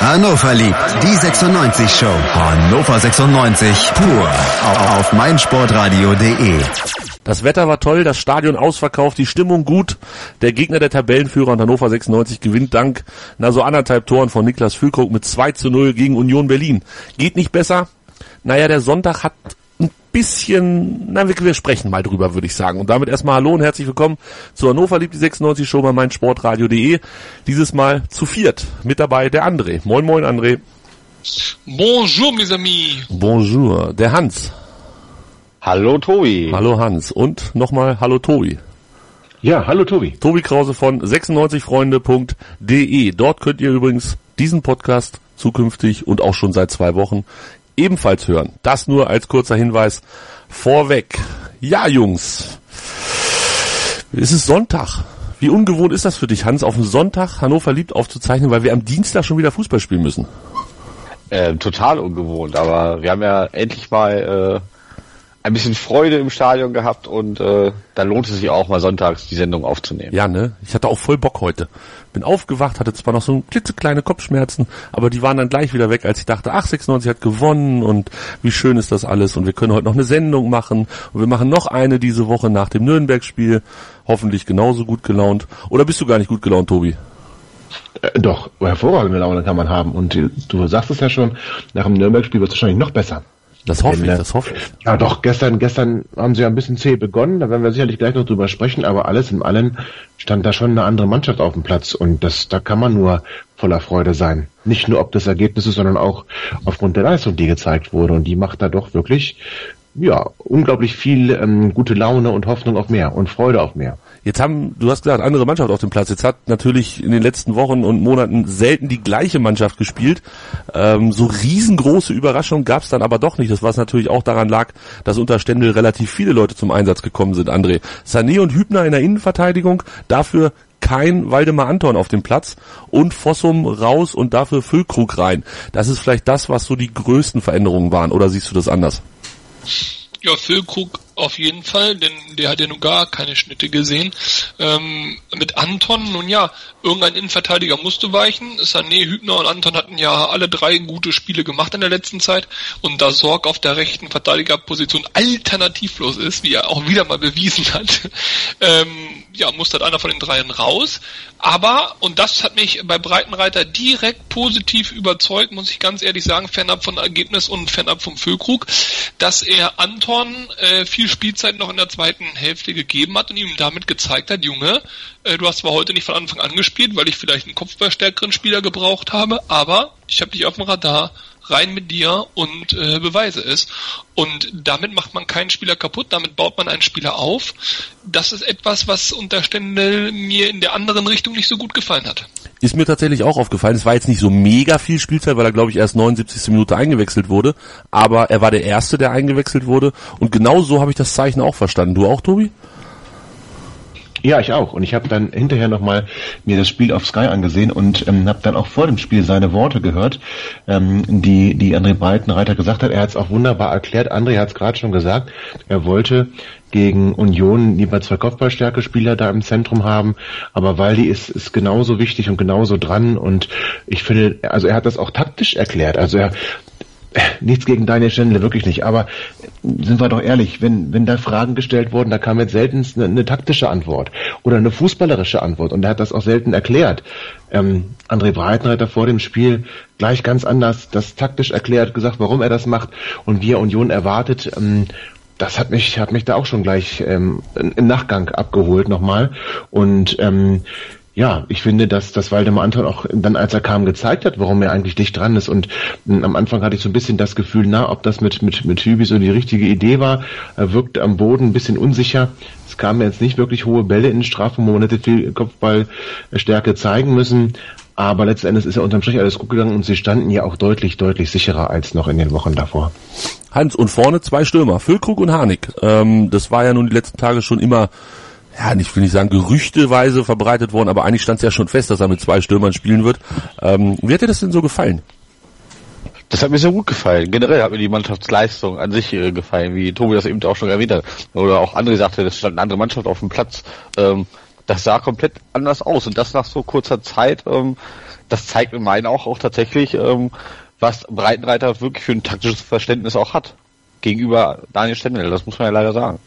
Hannover liebt die 96 Show. Hannover 96 pur auf meinsportradio.de. Das Wetter war toll, das Stadion ausverkauft, die Stimmung gut. Der Gegner der Tabellenführer und Hannover 96 gewinnt dank na so anderthalb Toren von Niklas Füllkrug mit 2 zu 0 gegen Union Berlin. Geht nicht besser. Naja, der Sonntag hat ein bisschen, na, wir, wir sprechen mal drüber, würde ich sagen. Und damit erstmal Hallo und herzlich willkommen zu Hannover liebt die 96 Show bei meinsportradio.de. Dieses Mal zu viert. Mit dabei der André. Moin, moin, André. Bonjour, mes amis. Bonjour. Der Hans. Hallo Tobi. Hallo Hans. Und nochmal Hallo Tobi. Ja, hallo Tobi. Tobi Krause von 96freunde.de. Dort könnt ihr übrigens diesen Podcast zukünftig und auch schon seit zwei Wochen ebenfalls hören. Das nur als kurzer Hinweis vorweg. Ja, Jungs. Es ist Sonntag. Wie ungewohnt ist das für dich, Hans, auf den Sonntag Hannover liebt aufzuzeichnen, weil wir am Dienstag schon wieder Fußball spielen müssen? Äh, total ungewohnt, aber wir haben ja endlich mal äh, ein bisschen Freude im Stadion gehabt und äh, da lohnt es sich auch mal sonntags die Sendung aufzunehmen. Ja, ne? Ich hatte auch voll Bock heute. Bin aufgewacht, hatte zwar noch so klitzekleine Kopfschmerzen, aber die waren dann gleich wieder weg, als ich dachte, ach, 96 hat gewonnen und wie schön ist das alles und wir können heute noch eine Sendung machen und wir machen noch eine diese Woche nach dem Nürnberg-Spiel. Hoffentlich genauso gut gelaunt. Oder bist du gar nicht gut gelaunt, Tobi? Äh, doch, hervorragende Laune kann man haben. Und du sagst es ja schon, nach dem Nürnberg-Spiel wird es wahrscheinlich noch besser. Das hoffe ich, das hoffe ich. Ja, doch, gestern, gestern haben sie ja ein bisschen zäh begonnen, da werden wir sicherlich gleich noch drüber sprechen, aber alles in allem stand da schon eine andere Mannschaft auf dem Platz und das, da kann man nur voller Freude sein. Nicht nur ob des Ergebnisses, sondern auch aufgrund der Leistung, die gezeigt wurde und die macht da doch wirklich, ja, unglaublich viel ähm, gute Laune und Hoffnung auf mehr und Freude auf mehr. Jetzt haben, du hast gesagt, andere Mannschaft auf dem Platz. Jetzt hat natürlich in den letzten Wochen und Monaten selten die gleiche Mannschaft gespielt. Ähm, so riesengroße Überraschungen gab es dann aber doch nicht. Das was natürlich auch daran lag, dass unter Stendel relativ viele Leute zum Einsatz gekommen sind, André. Sané und Hübner in der Innenverteidigung, dafür kein Waldemar Anton auf dem Platz und Fossum raus und dafür Füllkrug rein. Das ist vielleicht das, was so die größten Veränderungen waren. Oder siehst du das anders? Ja, Füllkrug auf jeden Fall, denn der hat ja nun gar keine Schnitte gesehen. Ähm, mit Anton, nun ja, irgendein Innenverteidiger musste weichen. Sané, Hübner und Anton hatten ja alle drei gute Spiele gemacht in der letzten Zeit. Und da Sorg auf der rechten Verteidigerposition alternativlos ist, wie er auch wieder mal bewiesen hat, ähm, ja, musste halt einer von den dreien raus. Aber, und das hat mich bei Breitenreiter direkt positiv überzeugt, muss ich ganz ehrlich sagen, fernab von Ergebnis und fernab vom Füllkrug, dass er Anton äh, viel Spielzeit noch in der zweiten Hälfte gegeben hat und ihm damit gezeigt hat, Junge, äh, du hast zwar heute nicht von Anfang an gespielt, weil ich vielleicht einen kopfballstärkeren Spieler gebraucht habe, aber ich habe dich auf dem Radar, rein mit dir und äh, beweise es. Und damit macht man keinen Spieler kaputt, damit baut man einen Spieler auf. Das ist etwas, was unter Stendel mir in der anderen Richtung nicht so gut gefallen hat. Ist mir tatsächlich auch aufgefallen. Es war jetzt nicht so mega viel Spielzeit, weil er, glaube ich, erst 79. Minute eingewechselt wurde. Aber er war der Erste, der eingewechselt wurde. Und genau so habe ich das Zeichen auch verstanden. Du auch, Tobi? Ja, ich auch. Und ich habe dann hinterher nochmal mir das Spiel auf Sky angesehen und ähm, habe dann auch vor dem Spiel seine Worte gehört, ähm, die, die André Breitenreiter gesagt hat. Er hat es auch wunderbar erklärt. André hat es gerade schon gesagt. Er wollte gegen Union lieber zwei Kopfballstärke-Spieler da im Zentrum haben, aber Waldi ist, ist genauso wichtig und genauso dran und ich finde, also er hat das auch taktisch erklärt. Also er nichts gegen Daniel Stendle, wirklich nicht. Aber sind wir doch ehrlich, wenn, wenn da Fragen gestellt wurden, da kam jetzt selten eine, eine taktische Antwort oder eine fußballerische Antwort. Und er hat das auch selten erklärt. Ähm, André Breitenreiter vor dem Spiel gleich ganz anders das taktisch erklärt, gesagt, warum er das macht und wie er Union erwartet. Ähm, das hat mich, hat mich da auch schon gleich ähm, im Nachgang abgeholt nochmal. Und ähm, ja, ich finde, dass, dass Waldemar Anton auch dann, als er kam, gezeigt hat, warum er eigentlich dicht dran ist. Und m, am Anfang hatte ich so ein bisschen das Gefühl, na, ob das mit, mit, mit Hübi so die richtige Idee war. Er wirkt am Boden ein bisschen unsicher. Es kamen jetzt nicht wirklich hohe Bälle in den Strafraum, wo man hätte viel Kopfballstärke zeigen müssen. Aber letzten Endes ist ja unterm Strich alles gut gegangen und sie standen ja auch deutlich, deutlich sicherer als noch in den Wochen davor. Hans, und vorne zwei Stürmer, Füllkrug und Harnik. Ähm, das war ja nun die letzten Tage schon immer ja, nicht will ich sagen, gerüchteweise verbreitet worden, aber eigentlich stand es ja schon fest, dass er mit zwei Stürmern spielen wird. Ähm, wie hat dir das denn so gefallen? Das hat mir sehr gut gefallen. Generell hat mir die Mannschaftsleistung an sich äh, gefallen, wie Tobi das eben auch schon erwähnt hat. Oder auch André sagte, es stand eine andere Mannschaft auf dem Platz. Ähm, das sah komplett anders aus und das nach so kurzer Zeit. Ähm, das zeigt in meinen auch, auch tatsächlich, ähm, was Breitenreiter wirklich für ein taktisches Verständnis auch hat. Gegenüber Daniel Stendel, das muss man ja leider sagen.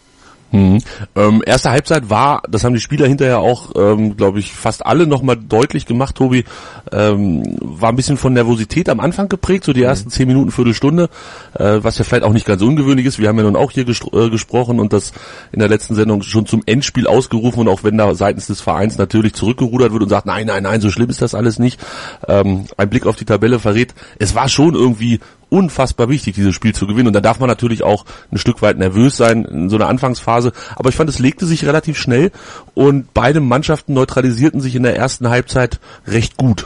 Mhm. Ähm, erste Halbzeit war, das haben die Spieler hinterher auch, ähm, glaube ich, fast alle nochmal deutlich gemacht, Tobi, ähm, war ein bisschen von Nervosität am Anfang geprägt, so die ersten zehn Minuten, Viertelstunde, äh, was ja vielleicht auch nicht ganz ungewöhnlich ist. Wir haben ja nun auch hier äh, gesprochen und das in der letzten Sendung schon zum Endspiel ausgerufen und auch wenn da seitens des Vereins natürlich zurückgerudert wird und sagt, nein, nein, nein, so schlimm ist das alles nicht. Ähm, ein Blick auf die Tabelle verrät, es war schon irgendwie unfassbar wichtig, dieses Spiel zu gewinnen. Und da darf man natürlich auch ein Stück weit nervös sein in so einer Anfangsphase. Aber ich fand, es legte sich relativ schnell und beide Mannschaften neutralisierten sich in der ersten Halbzeit recht gut.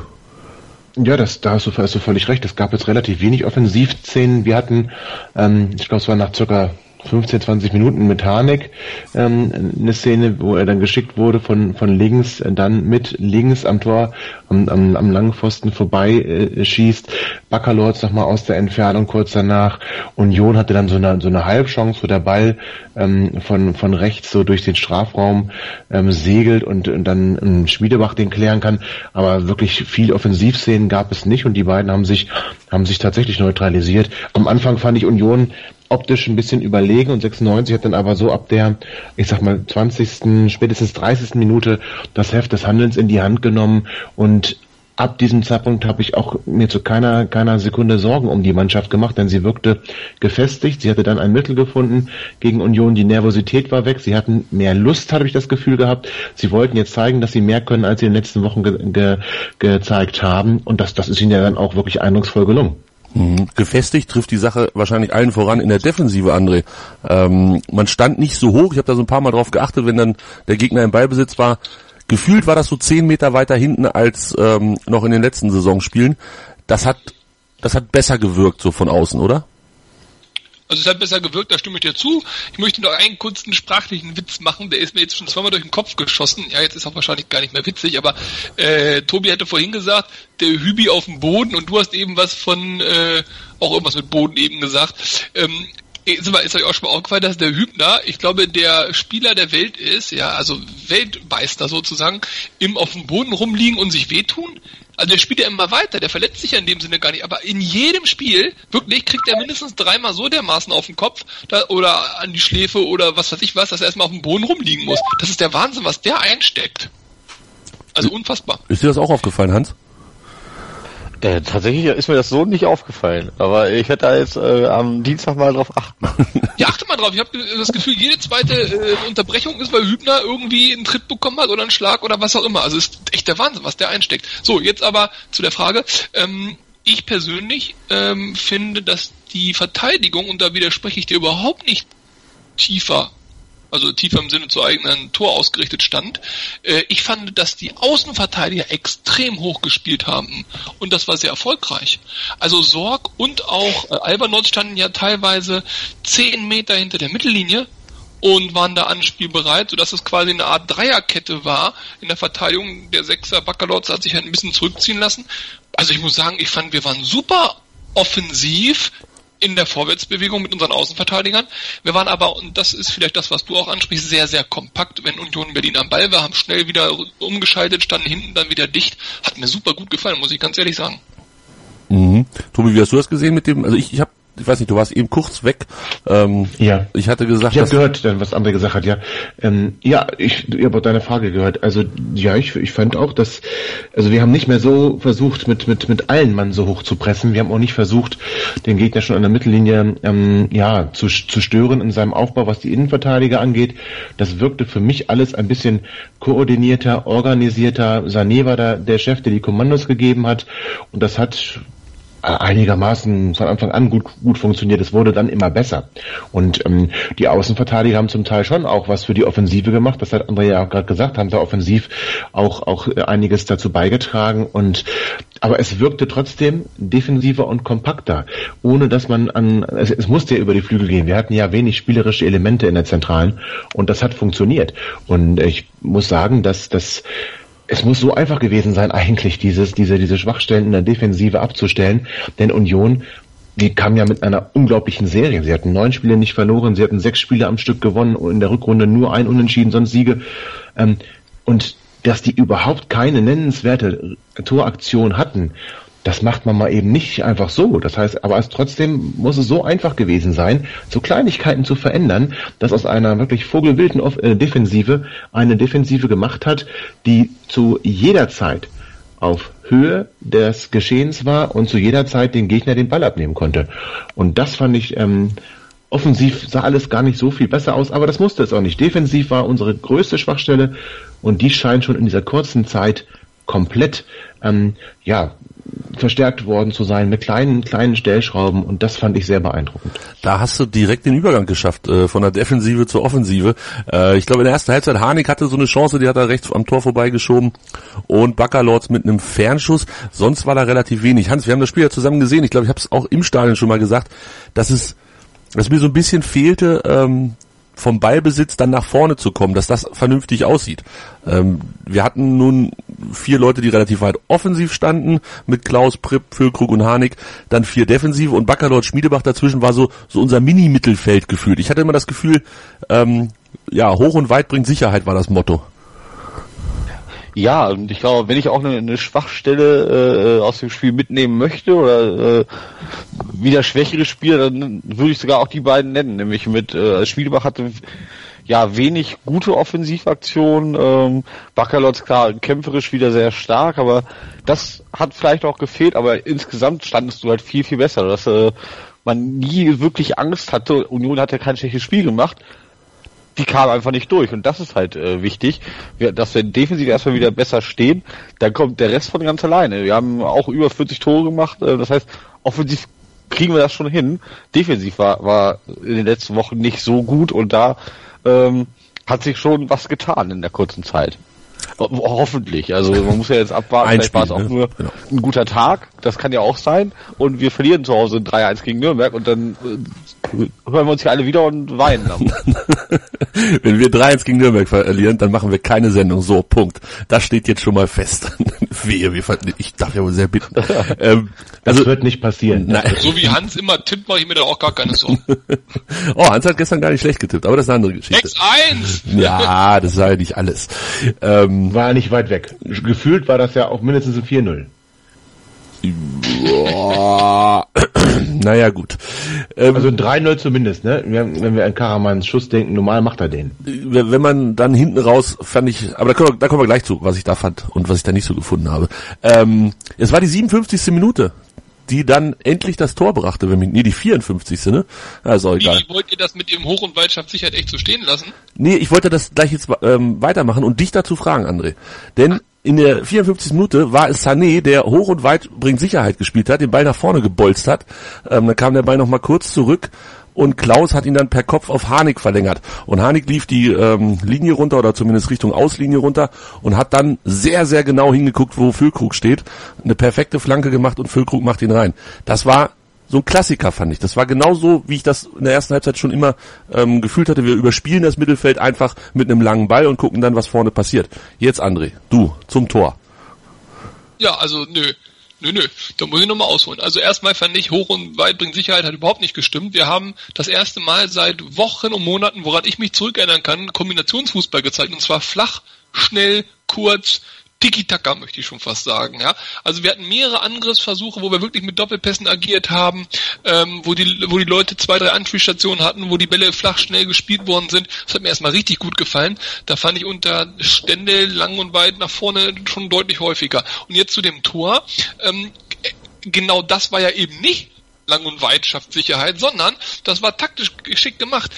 Ja, das, da hast du, hast du völlig recht. Es gab jetzt relativ wenig Offensivszenen. Wir hatten, ähm, ich glaube, es war nach circa 15, 20 Minuten mit Harnik ähm, eine Szene, wo er dann geschickt wurde von, von links, äh, dann mit links am Tor, am, am, am langen Pfosten vorbei äh, schießt. Baccalords nochmal aus der Entfernung kurz danach. Union hatte dann so eine, so eine Halbchance, wo der Ball ähm, von, von rechts so durch den Strafraum ähm, segelt und, und dann ähm, Schmiedebach den klären kann. Aber wirklich viel Offensivszenen gab es nicht und die beiden haben sich, haben sich tatsächlich neutralisiert. Am Anfang fand ich Union optisch ein bisschen überlegen und 96 hat dann aber so ab der, ich sag mal, 20., spätestens 30. Minute das Heft des Handelns in die Hand genommen und ab diesem Zeitpunkt habe ich auch mir zu keiner, keiner Sekunde Sorgen um die Mannschaft gemacht, denn sie wirkte gefestigt. Sie hatte dann ein Mittel gefunden gegen Union. Die Nervosität war weg. Sie hatten mehr Lust, habe ich das Gefühl gehabt. Sie wollten jetzt zeigen, dass sie mehr können, als sie in den letzten Wochen ge ge gezeigt haben. Und das, das ist ihnen ja dann auch wirklich eindrucksvoll gelungen. Mhm. Gefestigt trifft die Sache wahrscheinlich allen voran in der Defensive, André. Ähm, man stand nicht so hoch, ich habe da so ein paar Mal drauf geachtet, wenn dann der Gegner im Ballbesitz war. Gefühlt war das so zehn Meter weiter hinten als ähm, noch in den letzten Saisonspielen. Das hat, das hat besser gewirkt so von außen, oder? Also es hat besser gewirkt, da stimme ich dir zu. Ich möchte noch einen kurzen sprachlichen Witz machen, der ist mir jetzt schon zweimal durch den Kopf geschossen. Ja, jetzt ist auch wahrscheinlich gar nicht mehr witzig, aber äh, Tobi hatte vorhin gesagt, der Hübi auf dem Boden und du hast eben was von, äh, auch irgendwas mit Boden eben gesagt. Ähm, ist, ist euch auch schon mal aufgefallen, dass der Hübner, ich glaube, der Spieler der Welt ist, ja, also Weltmeister sozusagen, im auf dem Boden rumliegen und sich wehtun? Also der spielt ja immer weiter, der verletzt sich ja in dem Sinne gar nicht, aber in jedem Spiel, wirklich, kriegt er mindestens dreimal so dermaßen auf den Kopf da, oder an die Schläfe oder was weiß ich was, dass er erstmal auf dem Boden rumliegen muss. Das ist der Wahnsinn, was der einsteckt. Also unfassbar. Ist dir das auch aufgefallen, Hans? Äh, tatsächlich ist mir das so nicht aufgefallen, aber ich hätte da jetzt äh, am Dienstag mal drauf achten. Ja, achte mal drauf. Ich habe das Gefühl, jede zweite äh, Unterbrechung ist, weil Hübner irgendwie einen Tritt bekommen hat oder einen Schlag oder was auch immer. Also ist echt der Wahnsinn, was der einsteckt. So, jetzt aber zu der Frage. Ähm, ich persönlich ähm, finde, dass die Verteidigung, und da widerspreche ich dir überhaupt nicht tiefer also tiefer im Sinne zu eigenen Tor ausgerichtet stand. Äh, ich fand, dass die Außenverteidiger extrem hoch gespielt haben und das war sehr erfolgreich. Also Sorg und auch äh, Albernot standen ja teilweise zehn Meter hinter der Mittellinie und waren da anspielbereit, sodass es quasi eine Art Dreierkette war in der Verteidigung. Der Sechser Baccalords hat sich halt ein bisschen zurückziehen lassen. Also ich muss sagen, ich fand, wir waren super offensiv, in der Vorwärtsbewegung mit unseren Außenverteidigern. Wir waren aber, und das ist vielleicht das, was du auch ansprichst, sehr, sehr kompakt, wenn Union Berlin am Ball war, haben schnell wieder umgeschaltet, standen hinten dann wieder dicht. Hat mir super gut gefallen, muss ich ganz ehrlich sagen. Mhm. Tobi, wie hast du das gesehen mit dem, also ich, ich habe ich weiß nicht, du warst eben kurz weg. Ähm, ja. Ich hatte gesagt, ich habe gehört, was André gesagt hat. Ja, ähm, ja, ich, ich habe deine Frage gehört. Also ja, ich, ich fand auch, dass also wir haben nicht mehr so versucht, mit mit mit allen Mann so hoch zu pressen. Wir haben auch nicht versucht, den Gegner schon an der Mittellinie ähm, ja zu zu stören in seinem Aufbau, was die Innenverteidiger angeht. Das wirkte für mich alles ein bisschen koordinierter, organisierter. Sané war da der Chef, der die Kommandos gegeben hat, und das hat einigermaßen von Anfang an gut, gut funktioniert. Es wurde dann immer besser. Und ähm, die Außenverteidiger haben zum Teil schon auch was für die Offensive gemacht. Das hat André ja auch gerade gesagt, haben da offensiv auch, auch einiges dazu beigetragen. Und aber es wirkte trotzdem defensiver und kompakter, ohne dass man an es, es musste ja über die Flügel gehen. Wir hatten ja wenig spielerische Elemente in der Zentralen und das hat funktioniert. Und ich muss sagen, dass das es muss so einfach gewesen sein, eigentlich dieses, diese, diese Schwachstellen in der Defensive abzustellen, denn Union die kam ja mit einer unglaublichen Serie. Sie hatten neun Spiele nicht verloren, sie hatten sechs Spiele am Stück gewonnen und in der Rückrunde nur ein Unentschieden, sonst Siege. Ähm, und dass die überhaupt keine nennenswerte Toraktion hatten, das macht man mal eben nicht einfach so. Das heißt, aber es trotzdem muss es so einfach gewesen sein, so Kleinigkeiten zu verändern, dass aus einer wirklich vogelwilden äh, Defensive eine Defensive gemacht hat, die zu jeder Zeit auf Höhe des Geschehens war und zu jeder Zeit den Gegner den Ball abnehmen konnte. Und das fand ich ähm, offensiv sah alles gar nicht so viel besser aus, aber das musste es auch nicht. Defensiv war unsere größte Schwachstelle und die scheint schon in dieser kurzen Zeit komplett ähm, ja verstärkt worden zu sein mit kleinen, kleinen Stellschrauben und das fand ich sehr beeindruckend. Da hast du direkt den Übergang geschafft, äh, von der Defensive zur Offensive. Äh, ich glaube, in der ersten Halbzeit, Harnik hatte so eine Chance, die hat er rechts am Tor vorbeigeschoben und Baccalords mit einem Fernschuss. Sonst war da relativ wenig. Hans, wir haben das Spiel ja zusammen gesehen. Ich glaube, ich habe es auch im Stadion schon mal gesagt, dass es dass mir so ein bisschen fehlte, ähm, vom Ballbesitz dann nach vorne zu kommen, dass das vernünftig aussieht. Ähm, wir hatten nun vier Leute, die relativ weit offensiv standen, mit Klaus, Pripp, Füllkrug und Harnik, dann vier Defensive und Backerlord Schmiedebach dazwischen war so, so unser Mini-Mittelfeld gefühlt. Ich hatte immer das Gefühl, ähm, ja, hoch und weit bringt Sicherheit war das Motto. Ja, und ich glaube, wenn ich auch eine, eine Schwachstelle äh, aus dem Spiel mitnehmen möchte oder äh, wieder schwächere Spieler, dann würde ich sogar auch die beiden nennen. Nämlich mit äh, Schmiedebach hatte ja wenig gute Offensivaktionen. Ähm, Baccalotz klar kämpferisch wieder sehr stark, aber das hat vielleicht auch gefehlt. Aber insgesamt standest du halt viel viel besser, dass äh, man nie wirklich Angst hatte. Union hat ja kein schlechtes Spiel gemacht die kam einfach nicht durch. Und das ist halt äh, wichtig, dass wir defensiv erstmal wieder besser stehen. Dann kommt der Rest von ganz alleine. Wir haben auch über 40 Tore gemacht. Äh, das heißt, offensiv kriegen wir das schon hin. Defensiv war, war in den letzten Wochen nicht so gut und da ähm, hat sich schon was getan in der kurzen Zeit. Hoffentlich. Also man muss ja jetzt abwarten, Ein vielleicht war es Spiel, auch ne? nur Genau. ein guter Tag. Das kann ja auch sein. Und wir verlieren zu Hause 3-1 gegen Nürnberg und dann äh, hören wir uns hier alle wieder und weinen. Dann. Wenn wir 3-1 gegen Nürnberg verlieren, dann machen wir keine Sendung. So, Punkt. Das steht jetzt schon mal fest. Wehe, wir ver ich darf ja wohl sehr bitten. ähm, Das also, wird nicht passieren. nein. So wie Hans immer tippt, mache ich mir da auch gar keine Sorgen. Oh, Hans hat gestern gar nicht schlecht getippt, aber das ist eine andere Geschichte. 6-1! Ja, das war ja nicht alles. Ähm, War nicht weit weg. Gefühlt war das ja auch mindestens ein 4-0. boah. naja, gut. Ähm, Also ein 3-0 zumindest, ne? Wenn wir an Karamanns Schuss denken, normal macht er den. wenn wenn man dann hinten raus fand ich, aber da kommen, wir, da kommen wir gleich zu, was ich da fand und was ich da nicht so gefunden habe. Ähm, es war die 57. Minute, die dann endlich das Tor brachte, wenn mich, nee, die 54. ne? Ja, ist auch egal. Wie wollt ihr das mit dem Hoch- und Weitschaft-Sicherheit echt so stehen lassen? Nee, ich wollte das gleich jetzt ähm, weitermachen und dich dazu fragen, André. Denn in der 54. Minute war es Sané, der hoch und weit bringt Sicherheit gespielt hat, den Ball nach vorne gebolzt hat. Ähm, dann kam der Ball nochmal kurz zurück und Klaus hat ihn dann per Kopf auf Harnik verlängert. Und Harnik lief die ähm, Linie runter oder zumindest Richtung Auslinie runter und hat dann sehr, sehr genau hingeguckt, wo Füllkrug steht. Eine perfekte Flanke gemacht und Füllkrug macht ihn rein. Das war so ein Klassiker fand ich. Das war genauso, wie ich das in der ersten Halbzeit schon immer ähm, gefühlt hatte. Wir überspielen das Mittelfeld einfach mit einem langen Ball und gucken dann, was vorne passiert. Jetzt André, du zum Tor. Ja, also nö. Nö, nö, da muss ich nochmal ausholen. Also erstmal fand ich, hoch und weit bringt Sicherheit hat überhaupt nicht gestimmt. Wir haben das erste Mal seit Wochen und Monaten, woran ich mich zurückerinnern kann, Kombinationsfußball gezeigt. Und zwar flach, schnell, kurz, Tiki-Taka möchte ich schon fast sagen, ja. Also wir hatten mehrere Angriffsversuche, wo wir wirklich mit Doppelpässen agiert haben, ähm, wo die, wo die Leute zwei, drei Anspielstationen hatten, wo die Bälle flach schnell gespielt worden sind. Das hat mir erstmal richtig gut gefallen. Da fand ich unter Stände lang und weit nach vorne schon deutlich häufiger. Und jetzt zu dem Tor. Ähm, genau das war ja eben nicht Lang- und Weitschaftssicherheit, sondern das war taktisch geschickt gemacht.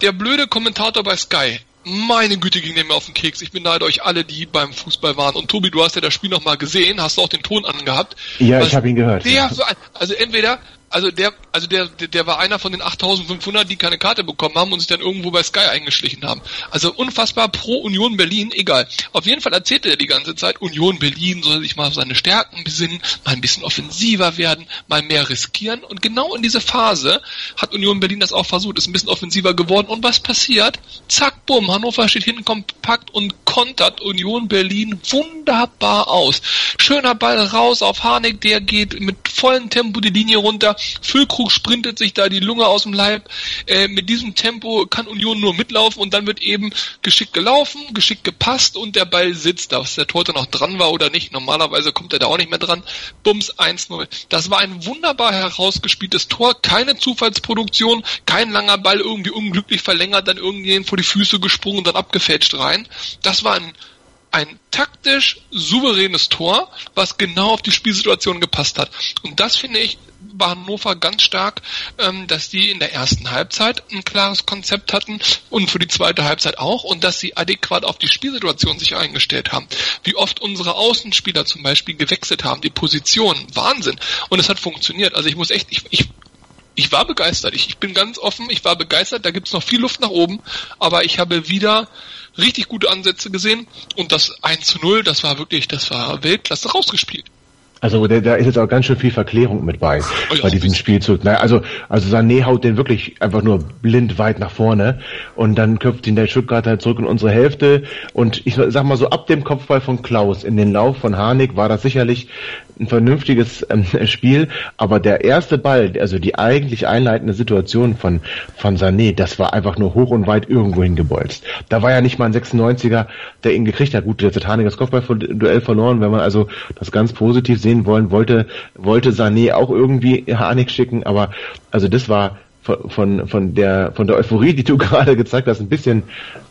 Der blöde Kommentator bei Sky, meine Güte, ging der mir auf den Keks. Ich beneide euch alle, die beim Fußball waren. Und Tobi, du hast ja das Spiel nochmal gesehen, hast du auch den Ton angehabt. Ja, ich habe ihn gehört. Ja. ein- also entweder, also der, also der, der, der war einer von den 8500, die keine Karte bekommen haben und sich dann irgendwo bei Sky eingeschlichen haben. Also unfassbar pro Union Berlin, egal. Auf jeden Fall erzählte er die ganze Zeit, Union Berlin soll sich mal auf seine Stärken besinnen, mal ein bisschen offensiver werden, mal mehr riskieren. Und genau in diese Phase hat Union Berlin das auch versucht, ist ein bisschen offensiver geworden. Und was passiert? Zack, bumm, Hannover steht hinten kompakt und kontert Union Berlin wunderbar aus. Schöner Ball raus auf Harnik, der geht mit vollen Tempo die Linie runter. Füllkrug sprintet sich da die Lunge aus dem Leib. Äh, mit diesem Tempo kann Union nur mitlaufen und dann wird eben geschickt gelaufen, geschickt gepasst und der Ball sitzt. Dass der Torhüter noch dran war oder nicht. Normalerweise kommt er da auch nicht mehr dran. Bums 1-0. Das war ein wunderbar herausgespieltes Tor. Keine Zufallsproduktion. Kein langer Ball irgendwie unglücklich verlängert, dann irgendjemand vor die Füße gesprungen und dann abgefälscht rein. Das war ein ein taktisch souveränes Tor, was genau auf die Spielsituation gepasst hat. Und das finde ich war Hannover ganz stark, ähm, dass die in der ersten Halbzeit ein klares Konzept hatten und für die zweite Halbzeit auch und dass sie adäquat auf die Spielsituation sich eingestellt haben. Wie oft unsere Außenspieler zum Beispiel gewechselt haben, die Position, Wahnsinn. Und es hat funktioniert. Also ich muss echt, ich, ich ich war begeistert. Ich, ich bin ganz offen, ich war begeistert. Da gibt's noch viel Luft nach oben, aber ich habe wieder richtig gute Ansätze gesehen und das 1 zu 0, das war wirklich, das war Weltklasse rausgespielt. Also da, da ist jetzt auch ganz schön viel Verklärung mit bei, oh ja, bei diesem Spielzug. Naja, also, also Sané haut den wirklich einfach nur blind weit nach vorne und dann köpft ihn der Stuttgarter zurück in unsere Hälfte und ich sag mal so, ab dem Kopfball von Klaus in den Lauf von Harnik war das sicherlich ein vernünftiges ähm, Spiel, aber der erste Ball, also die eigentlich einleitende Situation von, von Sané, das war einfach nur hoch und weit irgendwo hingebolzt. Da war ja nicht mal ein 96er, der ihn gekriegt hat. Gut, jetzt hat Harnik das Kopfballduell verloren, wenn man also das ganz positiv sehen wollen wollte, wollte Sané auch irgendwie Harnik schicken, aber also das war von, von, von der von der Euphorie, die du gerade gezeigt hast, ein bisschen,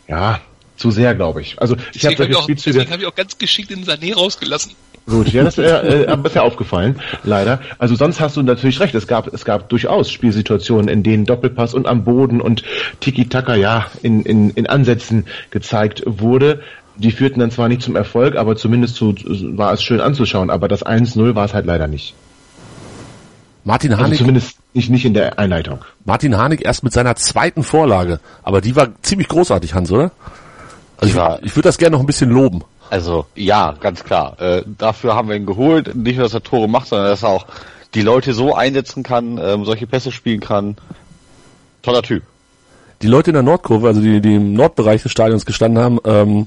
ja, zu sehr, glaube ich. Also ich habe solche Spielzüge. Deswegen habe ich auch ganz geschickt den Sané rausgelassen. Gut, ja, das äh, äh, ist ja aufgefallen, leider. Also sonst hast du natürlich recht. Es gab, es gab durchaus Spielsituationen, in denen Doppelpass und am Boden und Tiki-Taka ja in, in, in Ansätzen gezeigt wurde. Die führten dann zwar nicht zum Erfolg, aber zumindest zu, war es schön anzuschauen. Aber das 1-0 war es halt leider nicht. Martin Harnik. Also zumindest nicht, nicht in der Einleitung. Martin Harnik erst mit seiner zweiten Vorlage. Aber die war ziemlich großartig, Hans, oder? Also ich, ich würde das gerne noch ein bisschen loben. Also ja, ganz klar. Äh, dafür haben wir ihn geholt. Nicht nur, dass er Tore macht, sondern dass er auch die Leute so einsetzen kann, ähm, solche Pässe spielen kann. Toller Typ. Die Leute in der Nordkurve, also die, die im Nordbereich des Stadions gestanden haben, ähm,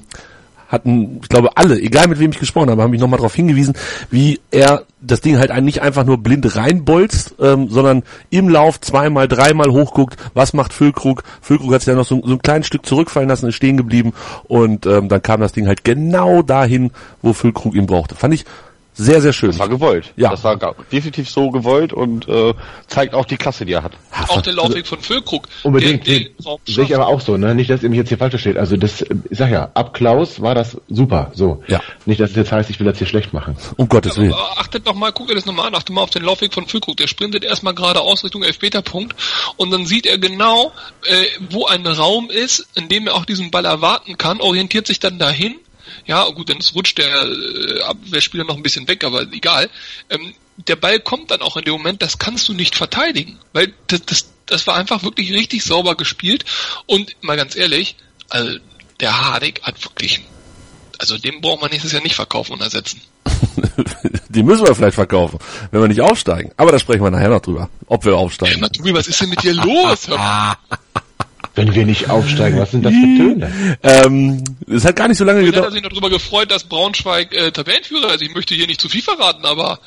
hatten, ich glaube, alle, egal mit wem ich gesprochen habe, haben mich nochmal darauf hingewiesen, wie er das Ding halt nicht einfach nur blind reinbolzt, ähm, sondern im Lauf zweimal, dreimal hochguckt, was macht Füllkrug. Füllkrug hat sich dann noch so, so ein kleines Stück zurückfallen lassen, ist stehen geblieben und ähm, dann kam das Ding halt genau dahin, wo Füllkrug ihn brauchte. Fand ich sehr, sehr schön. Das war gewollt. Ja. Das war definitiv so gewollt und äh, zeigt auch die Klasse, die er hat. Auch der Laufweg von Füllkrug. Unbedingt. Der, der sehe ich aber auch so, ne? Nicht, dass ihr mich jetzt hier falsch versteht. Also das, ich sag ja, ab Klaus war das super. So. Ja. Nicht, dass es jetzt heißt, ich will das hier schlecht machen. Um Gottes Willen. Ja, achtet doch mal, guckt ihr das nochmal an, achtet mal auf den Laufweg von Füllkrug. Der sprintet erstmal gerade aus Richtung Elfmeterpunkt und dann sieht er genau, äh, wo ein Raum ist, in dem er auch diesen Ball erwarten kann, orientiert sich dann dahin ja, gut, dann rutscht der äh, Abwehrspieler noch ein bisschen weg, aber egal. Ähm, der Ball kommt dann auch in dem Moment, das kannst du nicht verteidigen, weil das, das, das war einfach wirklich richtig sauber gespielt und mal ganz ehrlich, also der Hardik hat wirklich, also den braucht man nächstes Jahr nicht verkaufen und ersetzen. die müssen wir vielleicht verkaufen, wenn wir nicht aufsteigen. Aber da sprechen wir nachher noch drüber, ob wir aufsteigen. Ja, Maturi, was ist denn mit dir los? Wenn wir nicht aufsteigen, was sind das für Töne? Ähm, es hat gar nicht so lange gedauert. Ich habe sich noch darüber gefreut, dass Braunschweig äh, Tabellenführer ist. Also ich möchte hier nicht zu viel verraten, aber...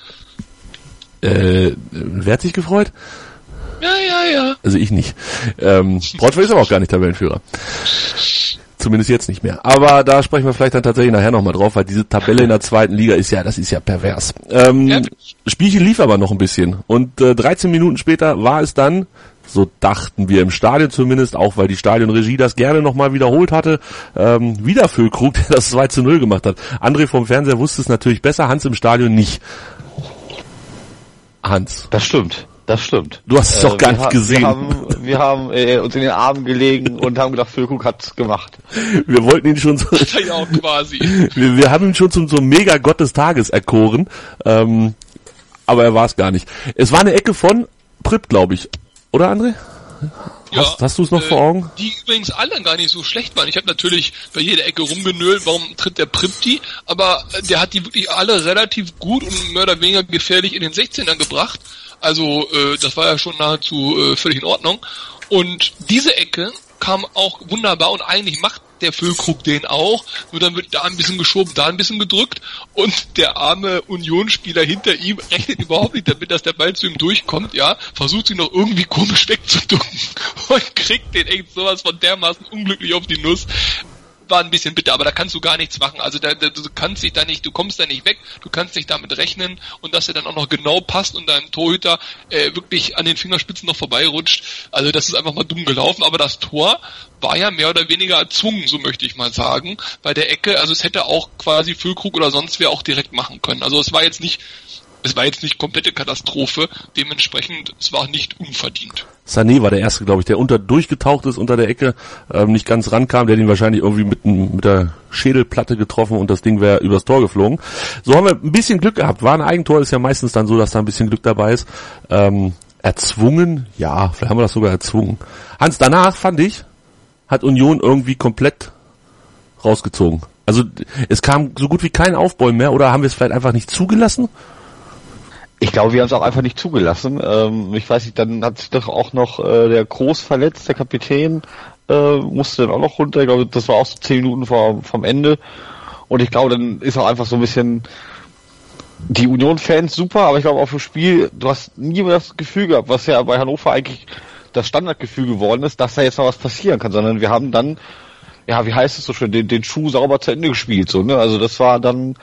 Äh, wer hat sich gefreut? Ja, ja, ja. Also ich nicht. Ähm, Braunschweig ist aber auch gar nicht Tabellenführer. Zumindest jetzt nicht mehr. Aber da sprechen wir vielleicht dann tatsächlich nachher nochmal drauf, weil diese Tabelle in der zweiten Liga ist ja, das ist ja pervers. Ähm, ja. Spielchen lief aber noch ein bisschen. Und äh, 13 Minuten später war es dann so dachten wir im Stadion zumindest, auch weil die Stadionregie das gerne nochmal wiederholt hatte. Ähm, wieder Füllkrug, der das 2 zu 0 gemacht hat. André vom Fernseher wusste es natürlich besser, Hans im Stadion nicht. Hans. Das stimmt. Das stimmt. Du hast es doch äh, gar nicht gesehen. Wir haben, wir haben äh, uns in den Armen gelegen und haben gedacht, Füllkrug hat's gemacht. Wir wollten ihn schon so, ja auch quasi. Wir, wir haben ihn schon zum so mega Gott des Tages erkoren, ähm, aber er war es gar nicht. Es war eine Ecke von Pripp, glaube ich. Oder André? Ja, hast, hast du es noch äh, vor Augen? Die übrigens alle gar nicht so schlecht waren. Ich habe natürlich bei jeder Ecke rumgenölt, warum tritt der Pripti, aber äh, der hat die wirklich alle relativ gut und mehr oder weniger gefährlich in den 16ern gebracht. Also äh, das war ja schon nahezu äh, völlig in Ordnung. Und diese Ecke kam auch wunderbar und eigentlich macht der Füllkrug den auch, nur dann wird da ein bisschen geschoben, da ein bisschen gedrückt und der arme Unionsspieler hinter ihm rechnet überhaupt nicht damit, dass der Ball zu ihm durchkommt, ja, versucht sich noch irgendwie komisch wegzuducken und kriegt den echt sowas von dermaßen unglücklich auf die Nuss war ein bisschen bitter, aber da kannst du gar nichts machen. Also da, da, du kannst dich da nicht, du kommst da nicht weg, du kannst nicht damit rechnen und dass er dann auch noch genau passt und deinem Torhüter äh, wirklich an den Fingerspitzen noch vorbeirutscht. Also das ist einfach mal dumm gelaufen, aber das Tor war ja mehr oder weniger erzwungen, so möchte ich mal sagen, bei der Ecke. Also es hätte auch quasi Füllkrug oder sonst wer auch direkt machen können. Also es war jetzt nicht es war jetzt nicht komplette Katastrophe, dementsprechend es war nicht unverdient. Sané war der erste, glaube ich, der unter durchgetaucht ist unter der Ecke, ähm, nicht ganz rankam, der ihn wahrscheinlich irgendwie mit, mit der Schädelplatte getroffen und das Ding wäre übers Tor geflogen. So haben wir ein bisschen Glück gehabt. War ein Eigentor, ist ja meistens dann so, dass da ein bisschen Glück dabei ist. Ähm, erzwungen, ja, vielleicht haben wir das sogar erzwungen. Hans, danach fand ich, hat Union irgendwie komplett rausgezogen. Also es kam so gut wie kein Aufbäumen mehr oder haben wir es vielleicht einfach nicht zugelassen? Ich glaube, wir haben es auch einfach nicht zugelassen. Ähm, ich weiß nicht, dann hat sich doch auch noch äh, der Groß verletzt, der Kapitän äh, musste dann auch noch runter. Ich glaube, das war auch so zehn Minuten vor, vom Ende. Und ich glaube, dann ist auch einfach so ein bisschen die Union-Fans super, aber ich glaube auf dem Spiel, du hast nie mehr das Gefühl gehabt, was ja bei Hannover eigentlich das Standardgefühl geworden ist, dass da jetzt noch was passieren kann, sondern wir haben dann, ja, wie heißt es so schön, den, den Schuh sauber zu Ende gespielt, so, ne? Also das war dann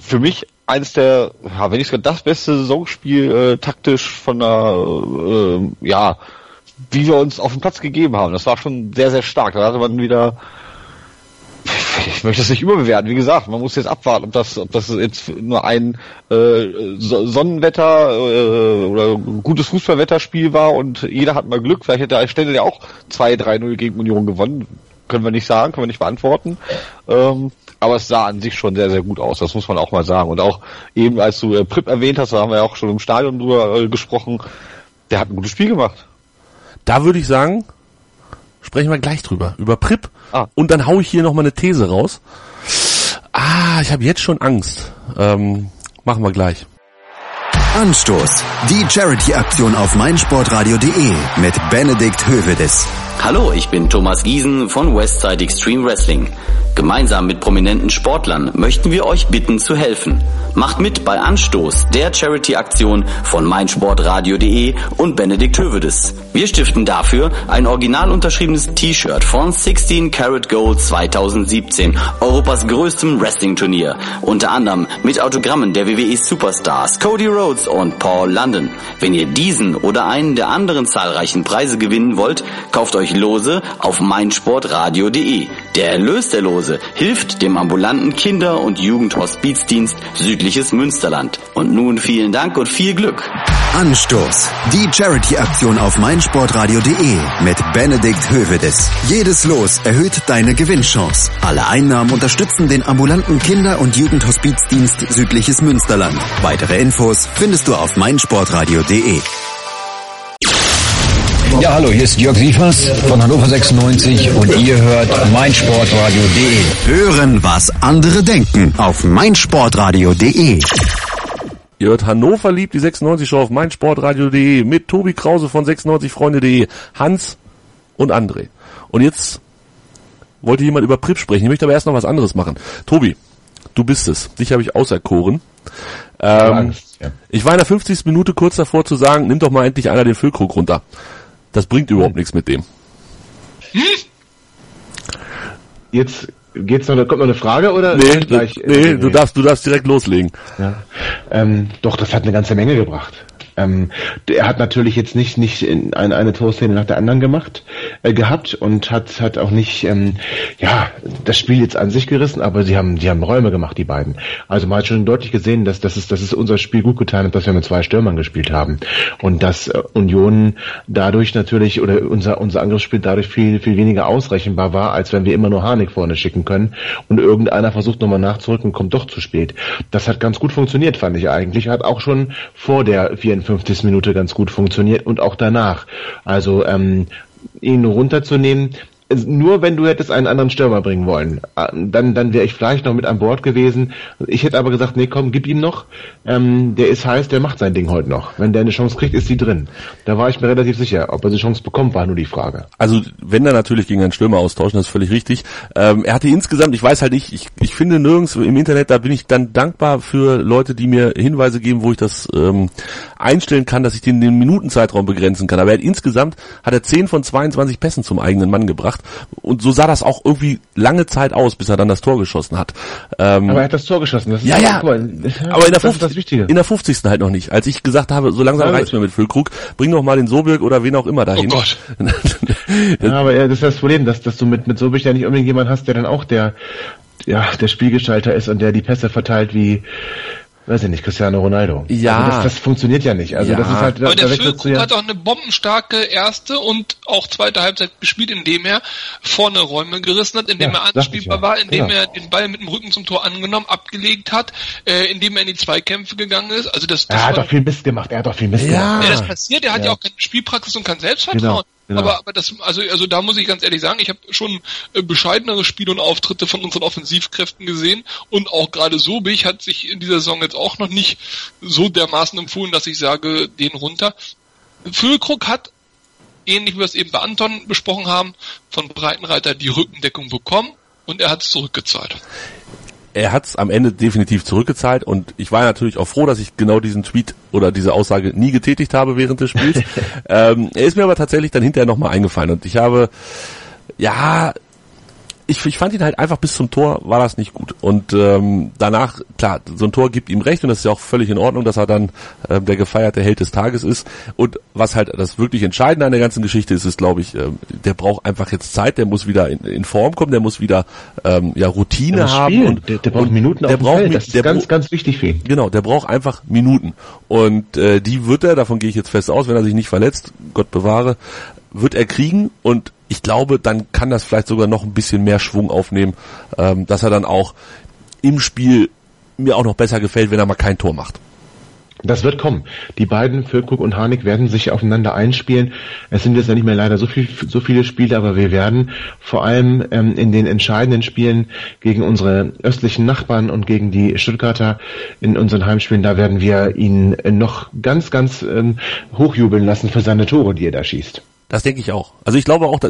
für mich eines der, ja, wenn nicht sogar das beste Saisonspiel äh, taktisch von der, äh, ja, wie wir uns auf dem Platz gegeben haben. Das war schon sehr, sehr stark. Da hatte man wieder, ich möchte das nicht überbewerten. Wie gesagt, man muss jetzt abwarten, ob das, ob das jetzt nur ein äh, Sonnenwetter äh, oder gutes Fußballwetterspiel war und jeder hat mal Glück. Vielleicht hätte Stelle ja auch 2-3-0 gegen Union gewonnen. Können wir nicht sagen, können wir nicht beantworten. Ähm, aber es sah an sich schon sehr, sehr gut aus, das muss man auch mal sagen. Und auch eben, als du äh, Prip erwähnt hast, da haben wir ja auch schon im Stadion drüber äh, gesprochen, der hat ein gutes Spiel gemacht. Da würde ich sagen, sprechen wir gleich drüber, über Prip. Ah. Und dann hau ich hier nochmal eine These raus. Ah, ich habe jetzt schon Angst. Ähm, machen wir gleich. Anstoß. Die Charity-Aktion auf meinsportradio.de mit Benedikt Hövedes. Hallo, ich bin Thomas Giesen von Westside Extreme Wrestling. Gemeinsam mit prominenten Sportlern möchten wir euch bitten zu helfen. Macht mit bei Anstoß, der Charity-Aktion von meinsportradio.de und Benedikt Hövedes. Wir stiften dafür ein original unterschriebenes T-Shirt von 16 Karat Gold 2017, Europas größtem Wrestling-Turnier. Unter anderem mit Autogrammen der WWE Superstars Cody Rhodes und Paul London. Wenn ihr diesen oder einen der anderen zahlreichen Preise gewinnen wollt, kauft euch Lose auf meinsportradio.de. Der Erlös der Lose hilft dem ambulanten Kinder- und Jugendhospizdienst Südliches Münsterland. Und nun vielen Dank und viel Glück. Anstoß. Die Charity-Aktion auf meinsportradio.de mit Benedikt Hövedes. Jedes Los erhöht deine Gewinnchance. Alle Einnahmen unterstützen den ambulanten Kinder- und Jugendhospizdienst Südliches Münsterland. Weitere Infos findest du auf meinsportradio.de. Ja, hallo, hier ist Jörg Sievers von Hannover 96 und ihr hört meinsportradio.de. Hören, was andere denken auf meinsportradio.de. Ihr hört Hannover liebt die 96 Show auf meinsportradio.de mit Tobi Krause von 96freunde.de, Hans und André. Und jetzt wollte jemand über Prip sprechen. Ich möchte aber erst noch was anderes machen. Tobi, du bist es. Dich habe ich auserkoren. Ähm, Angst, ja. Ich war in der 50. Minute kurz davor zu sagen, nimm doch mal endlich einer den Füllkrug runter. Das bringt überhaupt nichts mit dem. Jetzt geht's noch, kommt noch eine Frage oder? Nee, gleich, nee, du darfst, du darfst direkt loslegen. Ja. Ähm, doch, das hat eine ganze Menge gebracht. Ähm, er hat natürlich jetzt nicht nicht in eine, eine Torszene nach der anderen gemacht äh, gehabt und hat hat auch nicht ähm, ja das Spiel jetzt an sich gerissen, aber sie haben die haben Räume gemacht die beiden. Also man hat schon deutlich gesehen, dass das ist das ist unser Spiel gut getan hat, dass wir mit zwei Stürmern gespielt haben und dass äh, Union dadurch natürlich oder unser unser Angriffsspiel dadurch viel viel weniger ausrechenbar war, als wenn wir immer nur Harnik vorne schicken können und irgendeiner versucht nochmal nachzurücken, kommt doch zu spät. Das hat ganz gut funktioniert, fand ich eigentlich. Hat auch schon vor der 44 54. Minute ganz gut funktioniert und auch danach. Also ähm, ihn runterzunehmen, nur wenn du hättest einen anderen Stürmer bringen wollen, äh, dann, dann wäre ich vielleicht noch mit an Bord gewesen. Ich hätte aber gesagt, nee, komm, gib ihm noch. Ähm, der ist heiß, der macht sein Ding heute noch. Wenn der eine Chance kriegt, ist die drin. Da war ich mir relativ sicher. Ob er die Chance bekommt, war nur die Frage. Also wenn er natürlich gegen einen Stürmer austauschen, das ist völlig richtig. Ähm, er hatte insgesamt, ich weiß halt nicht, ich, ich finde nirgends im Internet, da bin ich dann dankbar für Leute, die mir Hinweise geben, wo ich das ähm, einstellen kann, dass ich den, den Minutenzeitraum begrenzen kann. Aber er hat insgesamt hat er 10 von 22 Pässen zum eigenen Mann gebracht. Und so sah das auch irgendwie lange Zeit aus, bis er dann das Tor geschossen hat. Ähm, aber er hat das Tor geschossen. Das ja, ja. Mal, aber in der, 50, in der 50. halt noch nicht. Als ich gesagt habe, so langsam reicht's mir mit Füllkrug, bring doch mal den Sobirk oder wen auch immer dahin. Oh Gott. ja, aber ja, das ist das Problem, dass, dass du mit, mit Sobirk ja nicht unbedingt jemand hast, der dann auch der, ja, der Spielgestalter ist und der die Pässe verteilt wie, weiß ich nicht, Cristiano Ronaldo. Ja. Also das, das funktioniert ja nicht. Also ja. das ist halt, Aber da, der Füllkrug ja hat auch eine bombenstarke erste und auch zweite Halbzeit gespielt, indem er vorne Räume gerissen hat, indem ja, er anspielbar ja. war, indem genau. er den Ball mit dem Rücken zum Tor angenommen, abgelegt hat, äh, indem er in die Zweikämpfe gegangen ist. Also das, das er hat doch viel Mist gemacht, er hat doch viel Mist ja. gemacht. Ja, das passiert, er hat ja, auch keine Spielpraxis und kein Selbstvertrauen. Genau. Genau. Aber, aber das, also, also da muss ich ganz ehrlich sagen, ich habe schon äh, bescheidenere Spiele und Auftritte von unseren Offensivkräften gesehen und auch gerade Sobich hat sich in dieser Saison jetzt auch noch nicht so dermaßen empfohlen, dass ich sage, den runter. Füllkrug hat, ähnlich wie wir es eben bei Anton besprochen haben, von Breitenreiter die Rückendeckung bekommen und er hat es zurückgezahlt er hat es am Ende definitiv zurückgezahlt und ich war natürlich auch froh, dass ich genau diesen Tweet oder diese Aussage nie getätigt habe während des Spiels. ähm, er ist mir aber tatsächlich dann hinterher nochmal eingefallen und ich habe, ja, ich, ich fand ihn halt einfach bis zum Tor war das nicht gut. Und ähm, danach, klar, so ein Tor gibt ihm recht und das ist ja auch völlig in Ordnung, dass er dann äh, der gefeierte Held des Tages ist. Und was halt das wirklich Entscheidende an der ganzen Geschichte ist, ist, glaube ich, äh, der braucht einfach jetzt Zeit, der muss wieder in, in Form kommen, der muss wieder ähm, ja Routine haben. Und, der, der braucht und Minuten der braucht, Feld. Das ist der ganz, ganz wichtig für ihn. Genau, der braucht einfach Minuten. Und äh, die wird er, davon gehe ich jetzt fest aus, wenn er sich nicht verletzt, Gott bewahre, wird er kriegen und ich glaube, dann kann das vielleicht sogar noch ein bisschen mehr Schwung aufnehmen, ähm, dass er dann auch im Spiel mir auch noch besser gefällt, wenn er mal kein Tor macht. Das wird kommen. Die beiden, Füllkrug und Harnik, werden sich aufeinander einspielen. Es sind jetzt ja nicht mehr leider so, viel, so viele Spiele, aber wir werden vor allem ähm, in den entscheidenden Spielen gegen unsere östlichen Nachbarn und gegen die Stuttgarter in unseren Heimspielen, da werden wir ihn noch ganz, ganz ähm, hochjubeln lassen für seine Tore, die er da schießt. Das denke ich auch. Also ich glaube auch,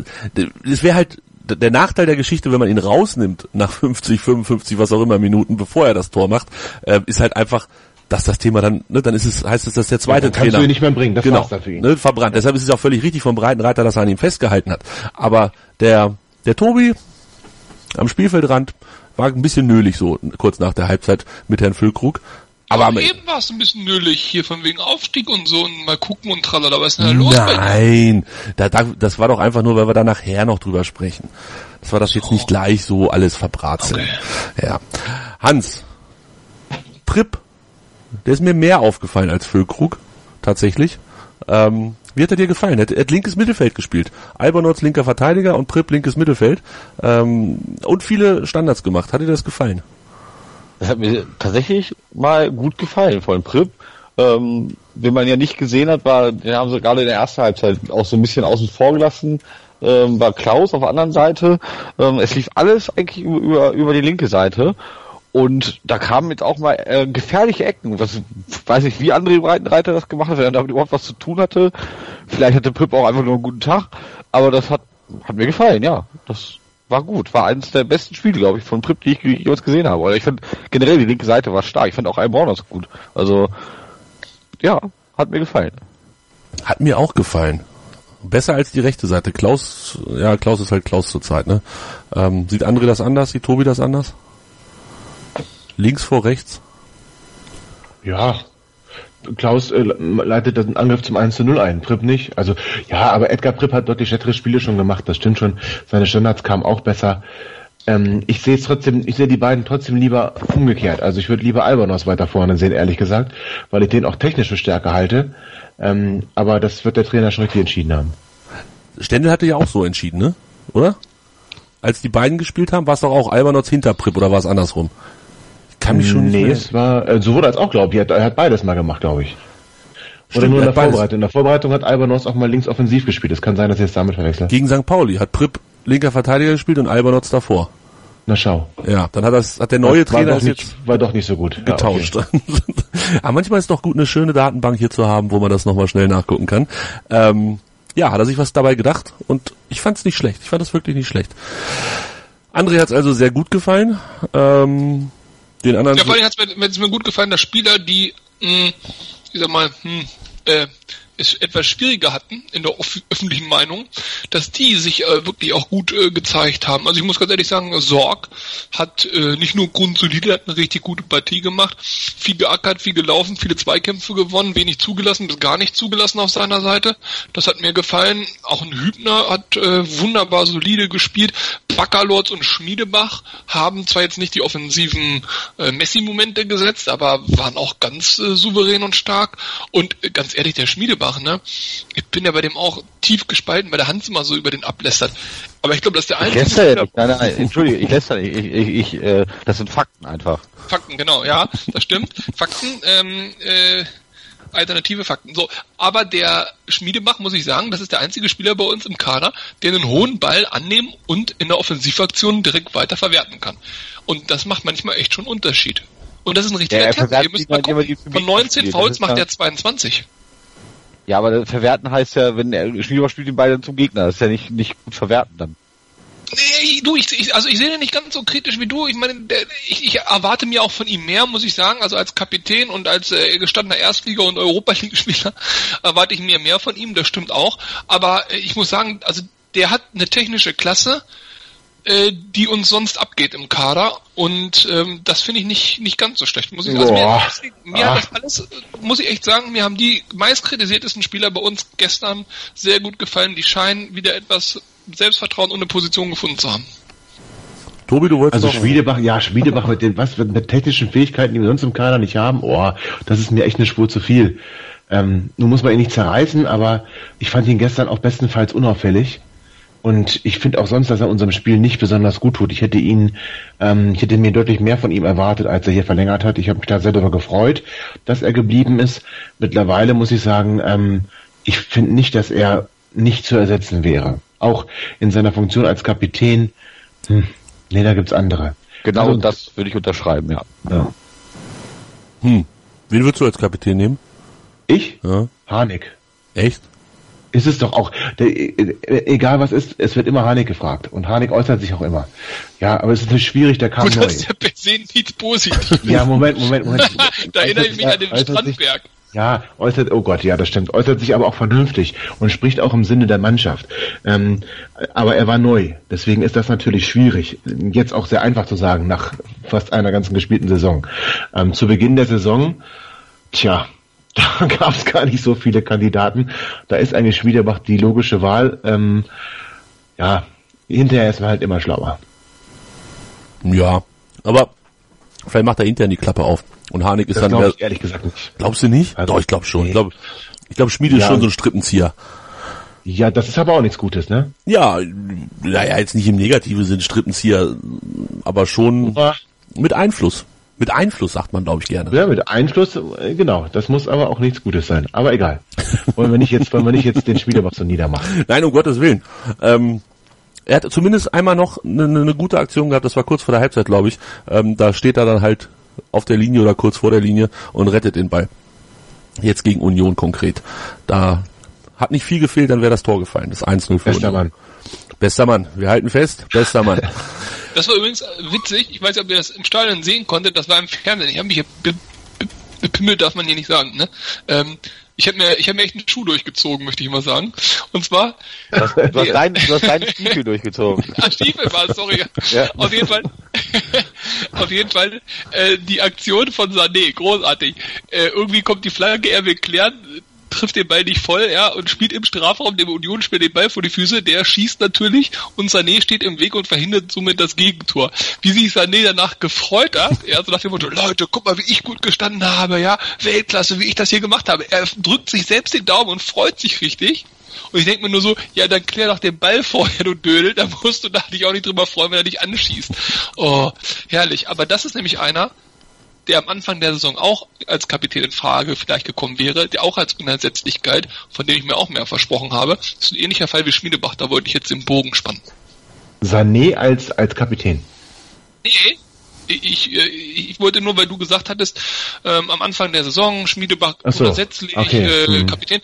es wäre halt der Nachteil der Geschichte, wenn man ihn rausnimmt nach 50, 55, was auch immer Minuten, bevor er das Tor macht, äh, ist halt einfach, dass das Thema dann, ne, dann ist es, heißt es, dass der zweite ja, dann Trainer. Du ihn nicht mehr bringen, das genau, war's für ihn. Ne, verbrannt. Deshalb ist es auch völlig richtig vom Breitenreiter, dass er an ihm festgehalten hat. Aber der, der Tobi am Spielfeldrand war ein bisschen nölig so kurz nach der Halbzeit mit Herrn Füllkrug. Aber am eben war es ein bisschen nölig hier von wegen Aufstieg und so und mal gucken und tralala. Was ist denn da los Nein, da, da, das war doch einfach nur, weil wir da nachher noch drüber sprechen. Das war das jetzt nicht gleich so alles verbraten. Okay. Ja. Hans, Prip, der ist mir mehr aufgefallen als Füllkrug, tatsächlich. Ähm, wie hat er dir gefallen? Er hat, er hat linkes Mittelfeld gespielt. Albanotz linker Verteidiger und Prip linkes Mittelfeld. Ähm, und viele Standards gemacht. Hat dir das gefallen? Das hat mir tatsächlich mal gut gefallen von Prip. Ähm, den man ja nicht gesehen hat, war, den haben sie gerade in der ersten Halbzeit auch so ein bisschen außen vor gelassen, ähm, war Klaus auf der anderen Seite. Ähm, es lief alles eigentlich über, über die linke Seite. Und da kamen jetzt auch mal äh, gefährliche Ecken. Was weiß ich, wie André Breitenreiter das gemacht hat, wenn er damit überhaupt was zu tun hatte. Vielleicht hatte Prip auch einfach nur einen guten Tag, aber das hat, hat mir gefallen, ja. Das war gut. War eines der besten Spiele, glaube ich, von Prip, die ich jemals gesehen habe. Oder ich fand generell die linke Seite war stark. Ich fand auch Albornoz gut. Also, ja, hat mir gefallen. Hat mir auch gefallen. Besser als die rechte Seite. Klaus, ja, Klaus ist halt Klaus zurzeit, ne? Ähm, sieht André das anders? Sieht Tobi das anders? Links vor rechts? Ja, Klaus äh, leitet den Angriff zum 1 zu 0 ein, Pripp nicht. Also ja, aber Edgar Pripp hat deutlich schlechtere Spiele schon gemacht, das stimmt schon. Seine Standards kamen auch besser. Ähm, ich sehe es trotzdem, ich sehe die beiden trotzdem lieber umgekehrt. Also ich würde lieber Albanos weiter vorne sehen, ehrlich gesagt, weil ich den auch technische Stärke halte. Ähm, aber das wird der Trainer schon richtig entschieden haben. Stendel hatte ja auch so entschieden, ne? Oder? Als die beiden gespielt haben, war es doch auch Albanos hinter Pripp oder war es andersrum? Kann mich schon Nee, es war äh, sowohl als auch, glaube ich. Er hat beides mal gemacht, glaube ich. Oder nur in der Vorbereitung. In der Vorbereitung hat Albanos auch mal links offensiv gespielt. Es kann sein, dass ich es damit verwechsel. Gegen St. Pauli hat Pripp linker Verteidiger gespielt und Albernotz davor. Na schau. Ja, dann hat das, hat der neue war, Trainer doch das nicht, jetzt war doch nicht so gut. Ja, getauscht. okay. Aber manchmal ist es doch gut, eine schöne Datenbank hier zu haben, wo man das nochmal schnell nachgucken kann. Ähm, ja, hat er sich was dabei gedacht und ich fand es nicht schlecht. Ich fand es wirklich nicht schlecht. André hat es also sehr gut gefallen. Ähm, den anderen. Ja, vor allem hat es mir, mir, gut gefallen, dass Spieler, die, mh, ich sag mal, hm, äh, es etwas schwieriger hatten in der öff öffentlichen Meinung, dass die sich äh, wirklich auch gut äh, gezeigt haben. Also ich muss ganz ehrlich sagen, Sorg hat äh, nicht nur grundsolide, hat eine richtig gute Partie gemacht, viel geackert, viel gelaufen, viele Zweikämpfe gewonnen, wenig zugelassen, bis gar nicht zugelassen auf seiner Seite. Das hat mir gefallen. Auch ein Hübner hat äh, wunderbar solide gespielt. Baccalords und Schmiedebach haben zwar jetzt nicht die offensiven äh, Messi-Momente gesetzt, aber waren auch ganz äh, souverän und stark. Und äh, ganz ehrlich, der Schmiedebach, ne? Ich bin ja bei dem auch tief gespalten, weil der Hans immer so über den ablästert. Aber ich glaube, das ist der Ich einzige lästere ja nicht. Nein, nein, Entschuldige, ich lästere nicht. Ich, ich, ich, äh, das sind Fakten einfach. Fakten, genau, ja, das stimmt. Fakten, ähm, äh, alternative Fakten. So, aber der Schmiedebach, muss ich sagen, das ist der einzige Spieler bei uns im Kader, der einen hohen Ball annehmen und in der Offensivaktion direkt weiter verwerten kann. Und das macht manchmal echt schon Unterschied. Und das ist ein richtiger Ja, Test. verwertet Ihr müsst mal gucken. Von mich 19 spielen. Fouls macht er 22. Ja, aber verwerten heißt ja, wenn der Schmiedebach spielt den Ball dann zum Gegner. Das ist ja nicht, nicht gut verwerten dann. Nee, du, ich, ich, also ich sehe den nicht ganz so kritisch wie du. Ich meine, der, ich, ich erwarte mir auch von ihm mehr, muss ich sagen. Also als Kapitän und als äh, gestandener Erstliga- und Europa League-Spieler erwarte ich mir mehr von ihm. Das stimmt auch. Aber äh, ich muss sagen, also der hat eine technische Klasse, äh, die uns sonst abgeht im Kader. Und ähm, das finde ich nicht nicht ganz so schlecht. Muss ich also mir, mir hat das alles, muss ich echt sagen, mir haben die meist kritisiertesten Spieler bei uns gestern sehr gut gefallen. Die scheinen wieder etwas Selbstvertrauen und eine Position gefunden zu haben. Tobi, du wolltest Also noch- Schmiedebach, ja, Schmiedebach mit den, was, mit technischen Fähigkeiten, die wir sonst im Kader nicht haben, oh, das ist mir echt eine Spur zu viel. Ähm, nun muss man ihn nicht zerreißen, aber ich fand ihn gestern auch bestenfalls unauffällig. Und ich finde auch sonst, dass er unserem Spiel nicht besonders gut tut. Ich hätte ihn, ähm, ich hätte mir deutlich mehr von ihm erwartet, als er hier verlängert hat. Ich habe mich da sehr darüber gefreut, dass er geblieben ist. Mittlerweile muss ich sagen, ähm, ich finde nicht, dass er nicht zu ersetzen wäre. Auch in seiner Funktion als Kapitän. Hm, nee, da gibt's andere. Genau Also- das würde ich unterschreiben, ja. Ja. Hm. Wen würdest du als Kapitän nehmen? Ich? Ja. Harnik. Echt? Ist es doch auch, der, äh, egal was ist, es wird immer Harnik gefragt. Und Harnik äußert sich auch immer. Ja, aber es ist natürlich schwierig, der kam Gut, neu. das ist ja per se nichts Positives. Ja, Moment, Moment, Moment. da erinnere ich mich an den äußert sich- Strandberg. Ja, äußert, oh Gott, ja, das stimmt. Äußert sich aber auch vernünftig und spricht auch im Sinne der Mannschaft. Ähm, aber er war neu, deswegen ist das natürlich schwierig. Jetzt auch sehr einfach zu sagen, nach fast einer ganzen gespielten Saison. Ähm, zu Beginn der Saison, tja, da gab es gar nicht so viele Kandidaten. Da ist eigentlich Schmiederbach die logische Wahl. Ähm, ja, hinterher ist man halt immer schlauer. Ja. Aber vielleicht macht er intern die Klappe auf. Und Harnik ist Das dann glaube mehr, ich ehrlich gesagt nicht. glaubst du nicht? Also, Doch, ich glaube schon. nee. Ich glaube, ich glaube, Schmiede ist Ja. schon so ein Strippenzieher. Ja, das ist aber auch nichts Gutes, ne? Ja, naja, jetzt nicht im negativen Sinn Strippenzieher, aber schon mit Einfluss. Mit Einfluss sagt man, glaube ich, gerne. Ja, mit Einfluss, äh, genau. Das muss aber auch nichts Gutes sein. Aber egal. Wollen wir nicht jetzt, wollen wir nicht jetzt den Schmiederbach so niedermachen. Nein, um Gottes Willen. Ähm, er hat zumindest einmal noch eine, eine gute Aktion gehabt, das war kurz vor der Halbzeit, glaube ich. Ähm, da steht er dann halt auf der Linie oder kurz vor der Linie und rettet den Ball. Jetzt gegen Union konkret. Da hat nicht viel gefehlt, dann wäre das Tor gefallen. Das 1-0 für Bester Union. Mann. Bester Mann. Wir halten fest. Bester Mann. Das war übrigens äh, witzig. Ich weiß nicht, ob ihr das im Stadion sehen konntet. Das war im Fernsehen. Ich habe mich bepimmelt, darf man hier nicht sagen. Ne? Ähm, ich habe mir, ich habe mir echt einen Schuh durchgezogen, möchte ich mal sagen. Und zwar Du hast, du hast, dein, du hast deinen Stiefel durchgezogen. Ah, Stiefel war es, sorry. Ja. Auf jeden Fall, auf jeden Fall, äh, die Aktion von Sané, großartig. Äh, irgendwie kommt die Flanke, er will klären, trifft den Ball nicht voll, ja, und spielt im Strafraum, dem Union spielt den Ball vor die Füße, der schießt natürlich und Sané steht im Weg und verhindert somit das Gegentor. Wie sich Sané danach gefreut hat, ja, so nach dem Motto, Leute, guck mal, wie ich gut gestanden habe, ja, Weltklasse, wie ich das hier gemacht habe. Er drückt sich selbst den Daumen und freut sich richtig. Und ich denke mir nur so, ja, dann klär doch den Ball vorher, du Dödel, da musst du da dich auch nicht drüber freuen, wenn er dich anschießt. Oh, herrlich. Aber das ist nämlich einer, der am Anfang der Saison auch als Kapitän in Frage vielleicht gekommen wäre, der auch als unersetzlich galt, von dem ich mir auch mehr versprochen habe. Das ist ein ähnlicher Fall wie Schmiedebach, da wollte ich jetzt den Bogen spannen. Sané als, als Kapitän. Nee, ich, ich, ich wollte nur, weil du gesagt hattest, ähm, am Anfang der Saison, Schmiedebach Ach so, grundsätzlich okay, äh, hm. Kapitän.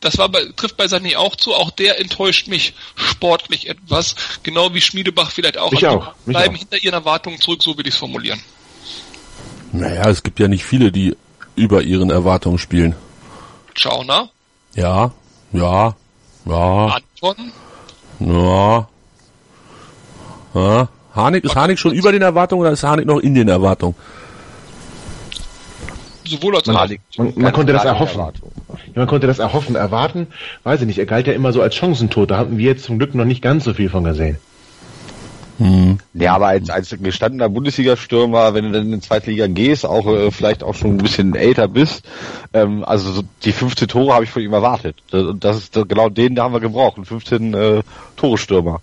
Das war bei, trifft bei Sané auch zu. Auch der enttäuscht mich sportlich etwas. Genau wie Schmiedebach vielleicht auch. Mich Also auch, mich bleiben auch. hinter ihren Erwartungen zurück, so will ich es formulieren. Naja, es gibt ja nicht viele, die über ihren Erwartungen spielen. Schauner, Ja, ja, ja, Anton, ja. ja. Harnik, ist Harnik schon über den Erwartungen oder ist Harnik noch in den Erwartungen? sowohl als Man, auch. man, man konnte das erhoffen. Ja, Man konnte das erhoffen, erwarten. Weiß ich nicht, er galt ja immer so als Chancentod. Da haben wir jetzt zum Glück noch nicht ganz so viel von gesehen. Ja, aber als, als gestandener Bundesliga-Stürmer, wenn du dann in die zweite Liga gehst, auch äh, vielleicht auch schon ein bisschen älter bist, ähm, also so die 15 Tore habe ich von ihm erwartet. Und das ist genau den, da haben wir gebraucht, einen 15 äh, Tore-Stürmer.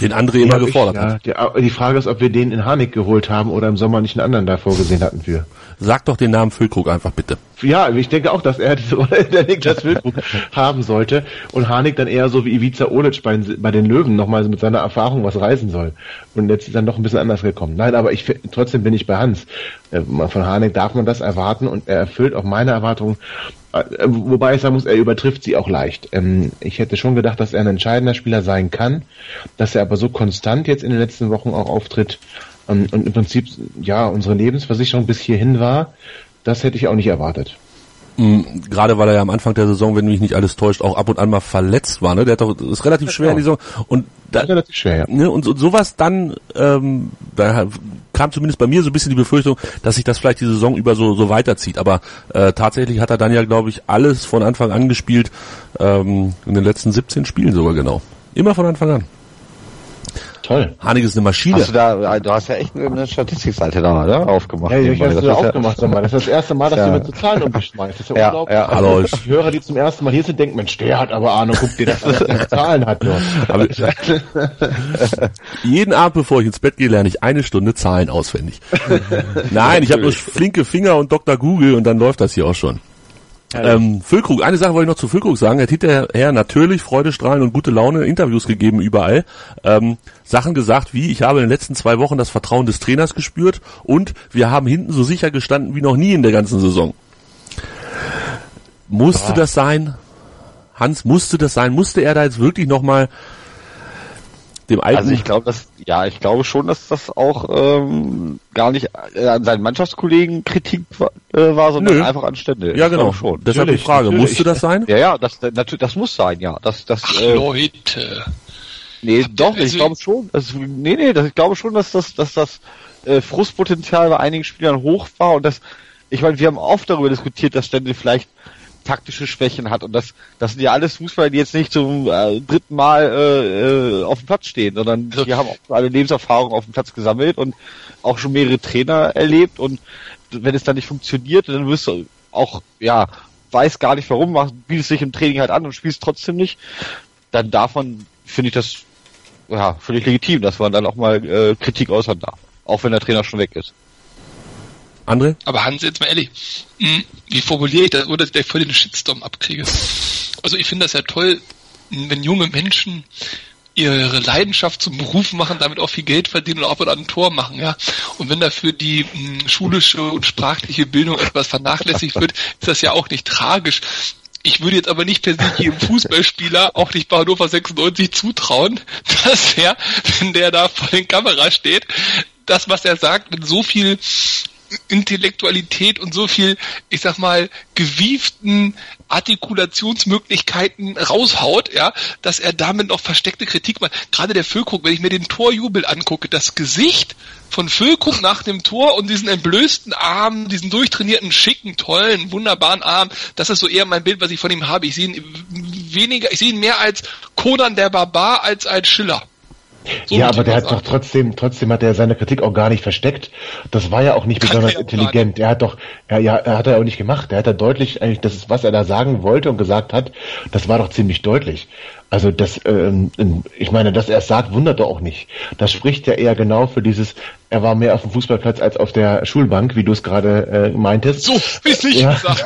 Den André immer Ja, gefordert ich, hat. ja, die, die Frage ist, ob wir den in Harnik geholt haben oder im Sommer nicht einen anderen da vorgesehen hatten für. Sag doch den Namen Füllkrug einfach bitte. Ja, ich denke auch, dass er diese Rolle der Niklas Wilkrug haben sollte und Harnik dann eher so wie Ivica Olic bei, bei den Löwen nochmal mit seiner Erfahrung was reisen soll. Und jetzt ist dann doch ein bisschen anders gekommen. Nein, aber ich trotzdem bin ich bei Hans. Äh, Von Harnik darf man das erwarten und er erfüllt auch meine Erwartungen. Äh, Wobei ich sagen muss, er übertrifft sie auch leicht. Ähm, Ich hätte schon gedacht, dass er ein entscheidender Spieler sein kann, dass er aber so konstant jetzt in den letzten Wochen auch auftritt ähm, und im Prinzip ja unsere Lebensversicherung bis hierhin war. Das hätte ich auch nicht erwartet. Mhm, Gerade weil er ja am Anfang der Saison, wenn mich nicht alles täuscht, auch ab und an mal verletzt war. Ne? Der hat doch, das ist relativ schwer in die Saison. Und da, Relativ schwer, ja. ne, und so, sowas dann, ähm, da kam zumindest bei mir so ein bisschen die Befürchtung, dass sich das vielleicht die Saison über so, so weiterzieht. Aber äh, tatsächlich hat er dann ja, glaube ich, alles von Anfang an gespielt, ähm, in den letzten 17 Spielen sogar genau. Immer von Anfang an. Toll. Hanig ist eine Maschine. Hast du da, du hast ja echt eine Statistikseite da, oder? Aufgemacht. Ja, ich hast Das ja- aufgemacht, sag mal. Das ist das erste Mal, dass Ja. du mit so Zahlen umgeschmeißt. Das ist ja, Ja, unglaublich. ja. Also, Hallo, ich- die Hörer, die zum ersten Mal hier sind, denken, Mensch, der hat aber Ahnung, guck dir das an, was der Zahlen hat nur. Aber jeden Abend, bevor ich ins Bett gehe, lerne ich eine Stunde Zahlen auswendig. Nein, ich habe nur flinke Finger und Dr. Google und dann läuft das hier auch schon. Ähm, Füllkrug, eine Sache wollte ich noch zu Füllkrug sagen. Er hat hinterher natürlich Freudestrahlen und gute Laune Interviews gegeben überall. Ähm, Sachen gesagt wie, ich habe in den letzten zwei Wochen das Vertrauen des Trainers gespürt und wir haben hinten so sicher gestanden wie noch nie in der ganzen Saison. Musste das sein? Hans, musste das sein? Musste er da jetzt wirklich nochmal dem alten... Also ich glaube, dass ja, ich glaube schon, dass das auch ähm, gar nicht äh, an seinen Mannschaftskollegen Kritik war, äh, war sondern Nö. einfach an Stände. ja Ich genau, schon. deshalb die Natürlich, Frage, natürlich. musste das sein? Ja, ja, das natürlich, das muss sein, ja. Das, das, Ach, äh, Leute. nee, doch, also- ich glaube schon. Das, nee, nee, das, ich glaube schon, dass das, dass das äh, Frustpotenzial bei einigen Spielern hoch war und das, ich meine, wir haben oft darüber diskutiert, dass Stände vielleicht taktische Schwächen hat und das, das sind ja alles Fußballer, die jetzt nicht zum äh, dritten Mal äh, äh, auf dem Platz stehen, sondern die haben auch eine Lebenserfahrung auf dem Platz gesammelt und auch schon mehrere Trainer erlebt und wenn es dann nicht funktioniert, dann wirst du auch, ja, weiß gar nicht warum, machst, bietest dich im Training halt an und spielst trotzdem nicht, dann man, finde ich das, ja, völlig legitim, dass man dann auch mal äh, Kritik äußern darf. Auch wenn der Trainer schon weg ist. André? Aber Hans, jetzt mal ehrlich, hm, wie formuliere ich das, oder dass ich voll den Shitstorm abkriege? Also ich finde das ja toll, wenn junge Menschen ihre Leidenschaft zum Beruf machen, damit auch viel Geld verdienen und auch wieder ein Tor machen, ja. Und wenn dafür die mh, schulische und sprachliche Bildung etwas vernachlässigt wird, ist das ja auch nicht tragisch. Ich würde jetzt aber nicht per se jedem Fußballspieler, auch nicht bei Hannover 96, zutrauen, dass er, wenn der da vor den Kamera steht, das, was er sagt, mit so viel Intellektualität und so viel, ich sag mal, gewieften Artikulationsmöglichkeiten raushaut, ja, dass er damit noch versteckte Kritik macht. Gerade der Füllkrug, wenn ich mir den Torjubel angucke, das Gesicht von Füllkrug nach dem Tor und diesen entblößten Arm, diesen durchtrainierten, schicken, tollen, wunderbaren Arm, das ist so eher mein Bild, was ich von ihm habe. Ich sehe ihn weniger, ich sehe ihn mehr als Conan der Barbar als als Schiller. So ja, aber der hat doch trotzdem, trotzdem hat er seine Kritik auch gar nicht versteckt. Das war ja auch nicht besonders er ja intelligent. Er hat doch, er, ja, er hat er auch nicht gemacht. Er hat da deutlich eigentlich, das ist, was er da sagen wollte und gesagt hat, das war doch ziemlich deutlich. Also das, ähm, ich meine, dass er es sagt, wundert doch auch nicht. Das spricht ja eher genau für dieses, er war mehr auf dem Fußballplatz als auf der Schulbank, wie du es gerade äh, meintest. So, wie es nicht ja. gesagt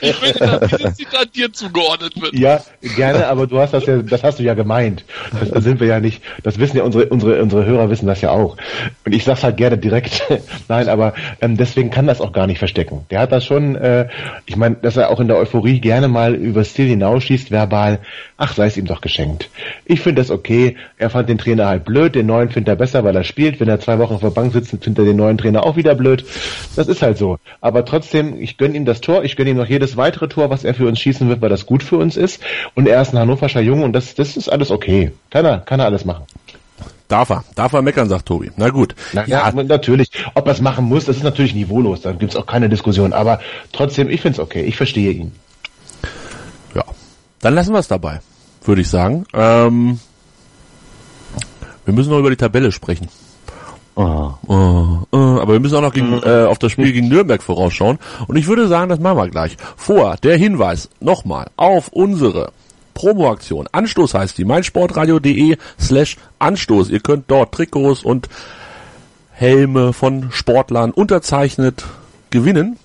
Ich finde, dass dieses Zitat dir zugeordnet wird. Ja, gerne, aber du hast das ja, das hast du ja gemeint. Das, das sind wir ja nicht, das wissen ja unsere, unsere, unsere Hörer wissen das ja auch. Und ich sag's halt gerne direkt. Nein, aber ähm, deswegen kann das auch gar nicht verstecken. Der hat das schon, äh, ich meine, dass er auch in der Euphorie gerne mal über Stil hinausschießt, verbal, ach, sei es ihm doch geschenkt. Ich finde das okay. Er fand den Trainer halt blöd, den neuen findet er besser, weil er spielt. Wenn er zwei Wochen auf der Bank sitzt, findet er den neuen Trainer auch wieder blöd. Das ist halt so. Aber trotzdem, ich gönne ihm das Tor, ich gönne ihm noch jedes weitere Tor, was er für uns schießen wird, weil das gut für uns ist. Und er ist ein Hannoverscher Junge und das, das ist alles okay. Kann er, kann er alles machen. Darf er, darf er meckern, sagt Tobi. Na gut. Na, ja, ja, natürlich. Ob er es machen muss, das ist natürlich niveaulos, da gibt's auch keine Diskussion. Aber trotzdem, ich find's okay, ich verstehe ihn. Dann lassen wir es dabei, würde ich sagen. Ähm, wir müssen noch über die Tabelle sprechen. Oh. Oh, oh. Aber wir müssen auch noch gegen, äh, auf das Spiel gegen Nürnberg vorausschauen. Und ich würde sagen, das machen wir gleich. Vor der Hinweis nochmal auf unsere Promoaktion. Anstoß heißt die, meinsportradio.de slash Anstoß. Ihr könnt dort Trikots und Helme von Sportlern unterzeichnet gewinnen,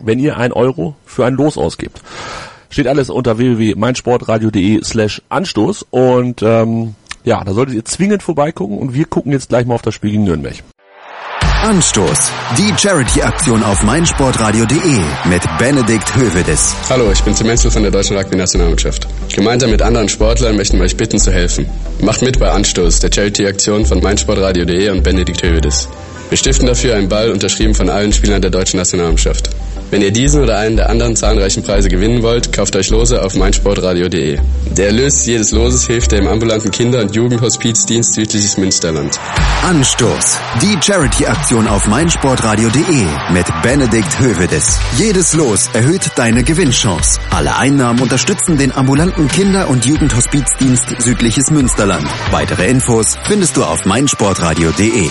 wenn ihr ein Euro für ein Los ausgibt. Steht alles unter www.meinsportradio.de slash Anstoß und ähm, ja, da solltet ihr zwingend vorbeigucken und wir gucken jetzt gleich mal auf das Spiel gegen Nürnberg. Anstoß. Die Charity-Aktion auf meinsportradio.de mit Benedikt Hövedes. Hallo, ich bin Tim Menzel von der Deutschen Rugby-Nationalmannschaft. Gemeinsam mit anderen Sportlern möchten wir euch bitten zu helfen. Macht mit bei Anstoß, der Charity-Aktion von meinsportradio.de und Benedikt Hövedes. Wir stiften dafür einen Ball, unterschrieben von allen Spielern der deutschen Nationalmannschaft. Wenn ihr diesen oder einen der anderen zahlreichen Preise gewinnen wollt, kauft euch Lose auf meinsportradio.de. Der Erlös jedes Loses hilft dem ambulanten Kinder- und Jugendhospizdienst Südliches Münsterland. Anstoß. Die Charity-Aktion auf meinsportradio.de mit Benedikt Hövedes. Jedes Los erhöht deine Gewinnchance. Alle Einnahmen unterstützen den ambulanten Kinder- und Jugendhospizdienst Südliches Münsterland. Weitere Infos findest du auf meinsportradio.de.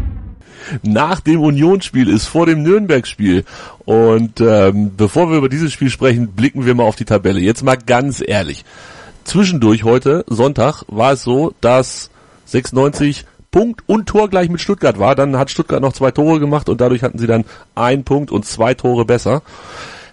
nach dem Unionsspiel ist, vor dem Nürnberg-Spiel. Und ähm, bevor wir über dieses Spiel sprechen, blicken wir mal auf die Tabelle. Jetzt mal ganz ehrlich. Zwischendurch heute, Sonntag, war es so, dass 96 Punkt und Tor gleich mit Stuttgart war. Dann hat Stuttgart noch zwei Tore gemacht und dadurch hatten sie dann ein Punkt und zwei Tore besser.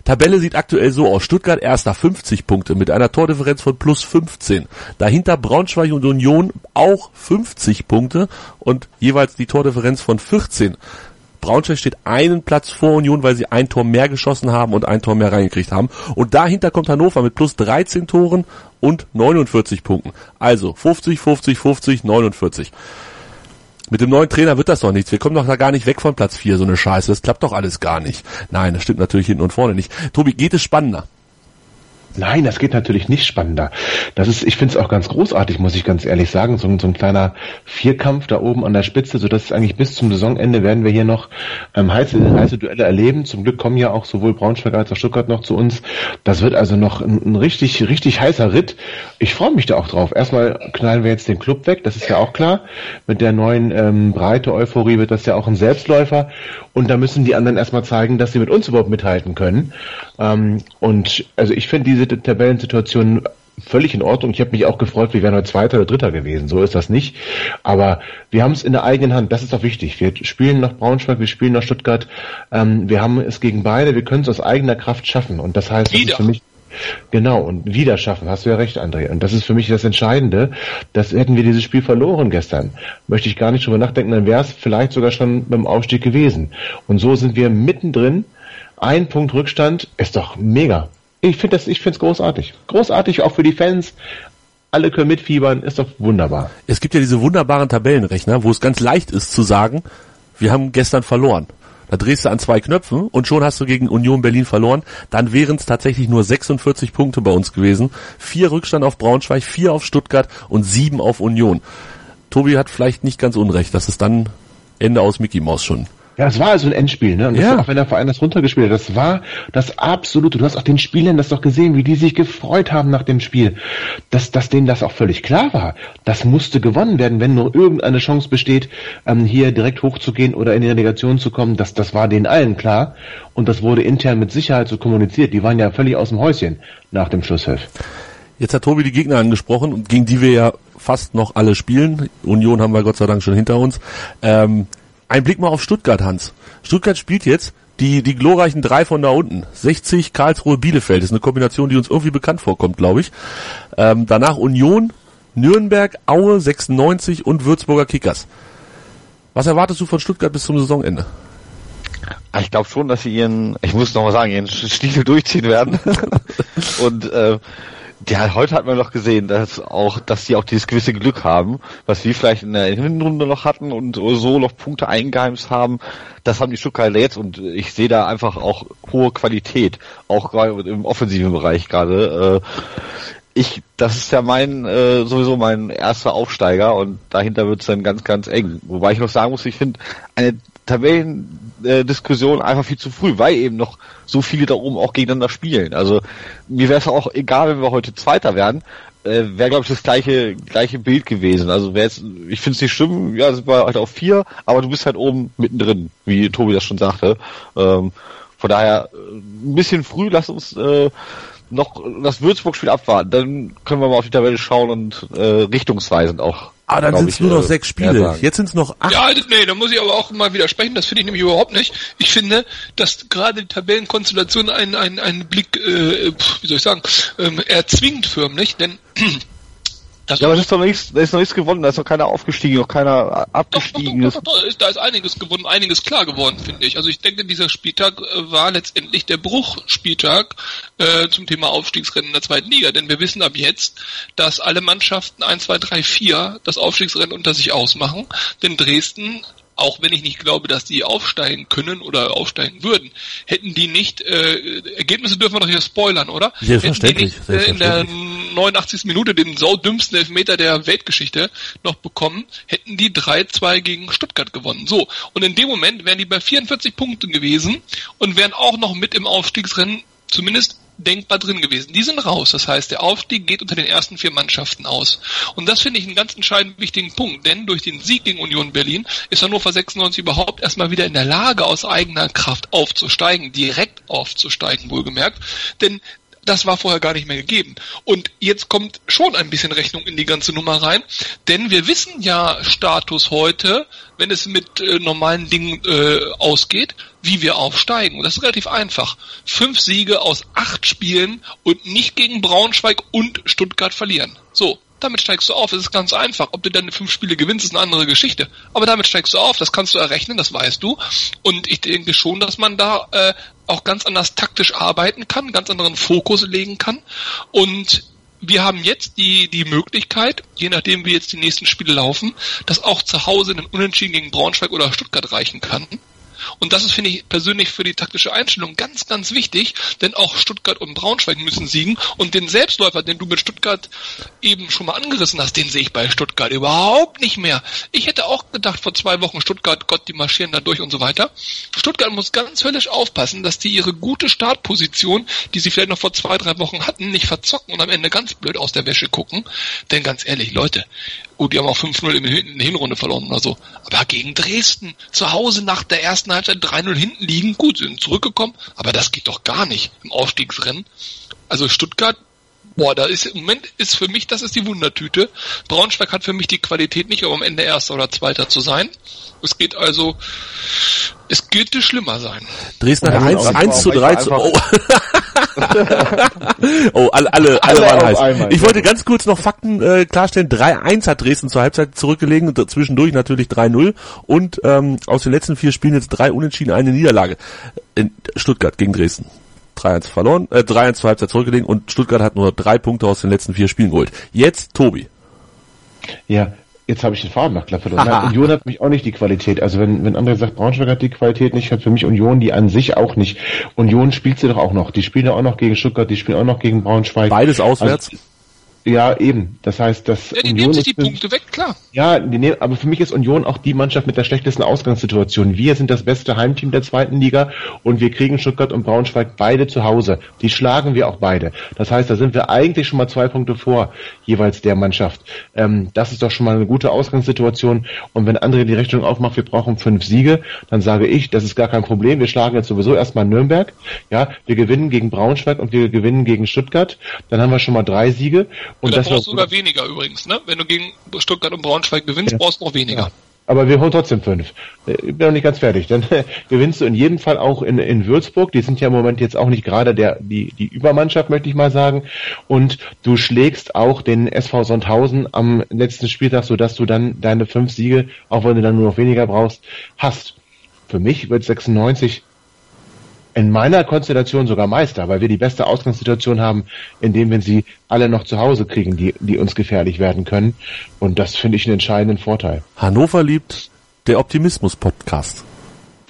Tabelle sieht aktuell so aus. Stuttgart erster 50 Punkte mit einer Tordifferenz von plus 15. Dahinter Braunschweig und Union auch 50 Punkte und jeweils die Tordifferenz von 14. Braunschweig steht einen Platz vor Union, weil sie ein Tor mehr geschossen haben und ein Tor mehr reingekriegt haben. Und dahinter kommt Hannover mit plus 13 Toren und 49 Punkten. Also 50, 50, 50, 49. Mit dem neuen Trainer wird das doch nichts. Wir kommen doch da gar nicht weg von Platz 4, so eine Scheiße. Das klappt doch alles gar nicht. Nein, das stimmt natürlich hinten und vorne nicht. Tobi, geht es spannender? Nein, das geht natürlich nicht spannender. Das ist, ich finde es auch ganz großartig, muss ich ganz ehrlich sagen. So, so, ein kleiner Vierkampf da oben an der Spitze, so dass eigentlich bis zum Saisonende werden wir hier noch ähm, heiße, heiße Duelle erleben. Zum Glück kommen ja auch sowohl Braunschweig als auch Stuttgart noch zu uns. Das wird also noch ein, ein richtig, richtig heißer Ritt. Ich freue mich da auch drauf. Erstmal knallen wir jetzt den Club weg, das ist ja auch klar. Mit der neuen ähm, Breite Euphorie wird das ja auch ein Selbstläufer. Und da müssen die anderen erstmal zeigen, dass sie mit uns überhaupt mithalten können. Ähm, und also ich finde diese Tabellensituation völlig in Ordnung. Ich habe mich auch gefreut, wir wären heute Zweiter oder Dritter gewesen. So ist das nicht. Aber wir haben es in der eigenen Hand. Das ist auch wichtig. Wir spielen nach Braunschweig, wir spielen nach Stuttgart. Ähm, wir haben es gegen beide. Wir können es aus eigener Kraft schaffen. Und das heißt, das ist für mich Genau, und wieder schaffen, hast du ja recht, André. Und das ist für mich das Entscheidende. Das hätten wir dieses Spiel verloren gestern. Möchte ich gar nicht drüber nachdenken, dann wäre es vielleicht sogar schon beim Aufstieg gewesen. Und so sind wir mittendrin. Ein Punkt Rückstand ist doch mega. Ich finde das, ich finde es großartig. Großartig auch für die Fans. Alle können mitfiebern, ist doch wunderbar. Es gibt ja diese wunderbaren Tabellenrechner, wo es ganz leicht ist zu sagen, wir haben gestern verloren. Da drehst du an zwei Knöpfen und schon hast du gegen Union Berlin verloren. Dann wären es tatsächlich nur 46 Punkte bei uns gewesen. Vier Rückstand auf Braunschweig, vier auf Stuttgart und sieben auf Union. Tobi hat vielleicht nicht ganz unrecht, dass es dann Ende aus Mickey Mouse schon Ja, das war also ein Endspiel, ne? Und das Ja. auch wenn der Verein das runtergespielt hat, das war das absolute. Du hast auch den Spielern das doch gesehen, wie die sich gefreut haben nach dem Spiel. Dass, dass denen das auch völlig klar war. Das musste gewonnen werden, wenn nur irgendeine Chance besteht, ähm, hier direkt hochzugehen oder in die Relegation zu kommen. Das, das war denen allen klar. Und das wurde intern mit Sicherheit so kommuniziert. Die waren ja völlig aus dem Häuschen nach dem Schlusspfiff. Jetzt hat Tobi die Gegner angesprochen, und gegen die wir ja fast noch alle spielen. Union haben wir Gott sei Dank schon hinter uns. Ähm, ein Blick mal auf Stuttgart, Hans. Stuttgart spielt jetzt die, die glorreichen drei von da unten. 60, Karlsruhe, Bielefeld. Das ist eine Kombination, die uns irgendwie bekannt vorkommt, glaube ich. Ähm, danach Union, Nürnberg, Aue, 96 und Würzburger Kickers. Was erwartest du von Stuttgart bis zum Saisonende? Ah, Ich glaube schon, dass sie ihren, ich muss noch mal sagen, ihren Stiefel durchziehen werden. und äh, ja, heute hat man doch gesehen, dass auch, dass sie auch dieses gewisse Glück haben, was wir vielleicht in der Hinrunde noch hatten und so noch Punkte eingeheimst haben. Das haben die Stuttgarter jetzt und ich sehe da einfach auch hohe Qualität, auch gerade im offensiven Bereich gerade. Äh, ich, das ist ja mein äh, sowieso mein erster Aufsteiger und dahinter wird's dann ganz, ganz eng. Wobei ich noch sagen muss, ich finde eine Tabellendiskussion einfach viel zu früh, weil eben noch so viele da oben auch gegeneinander spielen. Also mir wäre es auch egal, wenn wir heute Zweiter werden, äh, wäre glaube ich das gleiche gleiche Bild gewesen. Also wäre jetzt, ich finde es nicht schlimm, ja, sind wir halt auf vier, aber du bist halt oben mittendrin, wie Tobi das schon sagte. Ähm, von daher äh, ein bisschen früh, lass uns äh, noch das Würzburg-Spiel abwarten, dann können wir mal auf die Tabelle schauen und äh, richtungsweisend auch. Ah, dann sind es ich, nur noch äh, sechs Spiele. Jetzt sind es noch acht. Ja, nee, da muss ich aber auch mal widersprechen. Das finde ich nämlich überhaupt nicht. Ich finde, dass gerade die Tabellenkonstellation einen, einen, einen Blick, äh, wie soll ich sagen, ähm, erzwingt förmlich, denn das Ja, aber es ist doch nichts, da ist noch nichts gewonnen, da ist noch keiner aufgestiegen, noch keiner Doch, doch, abgestiegen. doch, doch, doch, ist, da ist einiges gewonnen, einiges klar geworden, finde ich. Also ich denke, dieser Spieltag äh, war letztendlich der Bruchspieltag äh, zum Thema Aufstiegsrennen in der zweiten Liga. Denn wir wissen ab jetzt, dass alle Mannschaften 1, 2, 3, 4 das Aufstiegsrennen unter sich ausmachen. Denn Dresden auch wenn ich nicht glaube, dass die aufsteigen können oder aufsteigen würden, hätten die nicht, äh, Ergebnisse dürfen wir doch hier spoilern, oder? Selbstverständlich, Hätten die nicht, äh, in der selbstverständlich. 89. Minute den saudümmsten Elfmeter der Weltgeschichte noch bekommen, hätten die 3-2 gegen Stuttgart gewonnen. So, und in dem Moment wären die bei 44 Punkten gewesen und wären auch noch mit im Aufstiegsrennen zumindest denkbar drin gewesen. Die sind raus. Das heißt, der Aufstieg geht unter den ersten vier Mannschaften aus. Und das finde ich einen ganz entscheidend wichtigen Punkt, denn durch den Sieg gegen Union Berlin ist Hannover 96 überhaupt erstmal wieder in der Lage, aus eigener Kraft aufzusteigen, direkt aufzusteigen, wohlgemerkt. Denn das war vorher gar nicht mehr gegeben. Und jetzt kommt schon ein bisschen Rechnung in die ganze Nummer rein, denn wir wissen ja Status heute, wenn es mit äh, normalen Dingen äh, ausgeht, wie wir aufsteigen. Und das ist relativ einfach. Fünf Siege aus acht Spielen und nicht gegen Braunschweig und Stuttgart verlieren. So, damit steigst du auf. Es ist ganz einfach. Ob du deine fünf Spiele gewinnst, ist eine andere Geschichte. Aber damit steigst du auf. Das kannst du errechnen, das weißt du. Und ich denke schon, dass man da äh, auch ganz anders taktisch arbeiten kann, ganz anderen Fokus legen kann. Und wir haben jetzt die, die Möglichkeit, je nachdem wie jetzt die nächsten Spiele laufen, dass auch zu Hause ein Unentschieden gegen Braunschweig oder Stuttgart reichen kann. Und das ist, finde ich, persönlich für die taktische Einstellung ganz, ganz wichtig, denn auch Stuttgart und Braunschweig müssen siegen. Und den Selbstläufer, den du mit Stuttgart eben schon mal angerissen hast, den sehe ich bei Stuttgart überhaupt nicht mehr. Ich hätte auch gedacht vor zwei Wochen, Stuttgart, Gott, die marschieren da durch und so weiter. Stuttgart muss ganz höllisch aufpassen, dass die ihre gute Startposition, die sie vielleicht noch vor zwei, drei Wochen hatten, nicht verzocken und am Ende ganz blöd aus der Wäsche gucken. Denn ganz ehrlich, Leute, gut, die haben auch 5-0 in der Hinrunde verloren oder so. Aber gegen Dresden, zu Hause nach der ersten Halbzeit 3-0 hinten liegen, gut, sind zurückgekommen, aber das geht doch gar nicht im Aufstiegsrennen. Also Stuttgart, boah, da ist im Moment ist für mich, das ist die Wundertüte. Braunschweig hat für mich die Qualität nicht, um am Ende Erster oder Zweiter zu sein. Es geht also, es könnte schlimmer sein. Dresden hat Ja, 1, das war 1 zu auch 3 echt zu. Oh, oh alle, alle, alle, Alle waren heiß. einmal. Ich wollte ganz kurz noch Fakten äh, klarstellen. 3-1 hat Dresden zur Halbzeit zurückgelegen und zwischendurch natürlich 3-0. Und ähm, aus den letzten vier Spielen jetzt drei Unentschieden, eine Niederlage. In Stuttgart gegen Dresden. 3-1 verloren, äh, 3-1 zur Halbzeit zurückgelegen und Stuttgart hat nur drei Punkte aus den letzten vier Spielen geholt. Jetzt Tobi. Ja, jetzt habe ich den Faden noch glatt verloren. Union hat mich auch nicht die Qualität. Also wenn, wenn André sagt, Braunschweig hat die Qualität nicht, hat für mich Union die an sich auch nicht. Union spielt sie doch auch noch. Die spielen ja auch noch gegen Stuttgart, die spielen auch noch gegen Braunschweig. Beides auswärts. Also, Ja, eben. Das heißt, dass Ja, die Union nehmen sich die ist- Punkte weg, klar. Ja, die nehmen, aber für mich ist Union auch die Mannschaft mit der schlechtesten Ausgangssituation. Wir sind das beste Heimteam der zweiten Liga und wir kriegen Stuttgart und Braunschweig beide zu Hause. Die schlagen wir auch beide. Das heißt, da sind wir eigentlich schon mal zwei Punkte vor jeweils der Mannschaft. Ähm, das ist doch schon mal eine gute Ausgangssituation. Und wenn André die Rechnung aufmacht, wir brauchen fünf Siege, dann sage ich, das ist gar kein Problem. Wir schlagen jetzt sowieso erstmal Nürnberg. Ja, wir gewinnen gegen Braunschweig und wir gewinnen gegen Stuttgart. Dann haben wir schon mal drei Siege. Und Und da das brauchst du sogar weniger übrigens, ne? Wenn du gegen Stuttgart und Braunschweig gewinnst, brauchst du noch weniger. Ja. Aber wir holen trotzdem fünf. Äh, Ich bin noch nicht ganz fertig. Dann gewinnst du in jedem Fall auch in, in Würzburg. Die sind ja im Moment jetzt auch nicht gerade der die, die Übermannschaft, möchte ich mal sagen. Und du schlägst auch den SV Sandhausen am letzten Spieltag, sodass du dann deine fünf Siege, auch wenn du dann nur noch weniger brauchst, hast. Für mich wird 96 in meiner Konstellation sogar Meister, weil wir die beste Ausgangssituation haben, indem wir sie alle noch zu Hause kriegen, die, die uns gefährlich werden können. Und das finde ich einen entscheidenden Vorteil. Hannover liebt der Optimismus-Podcast.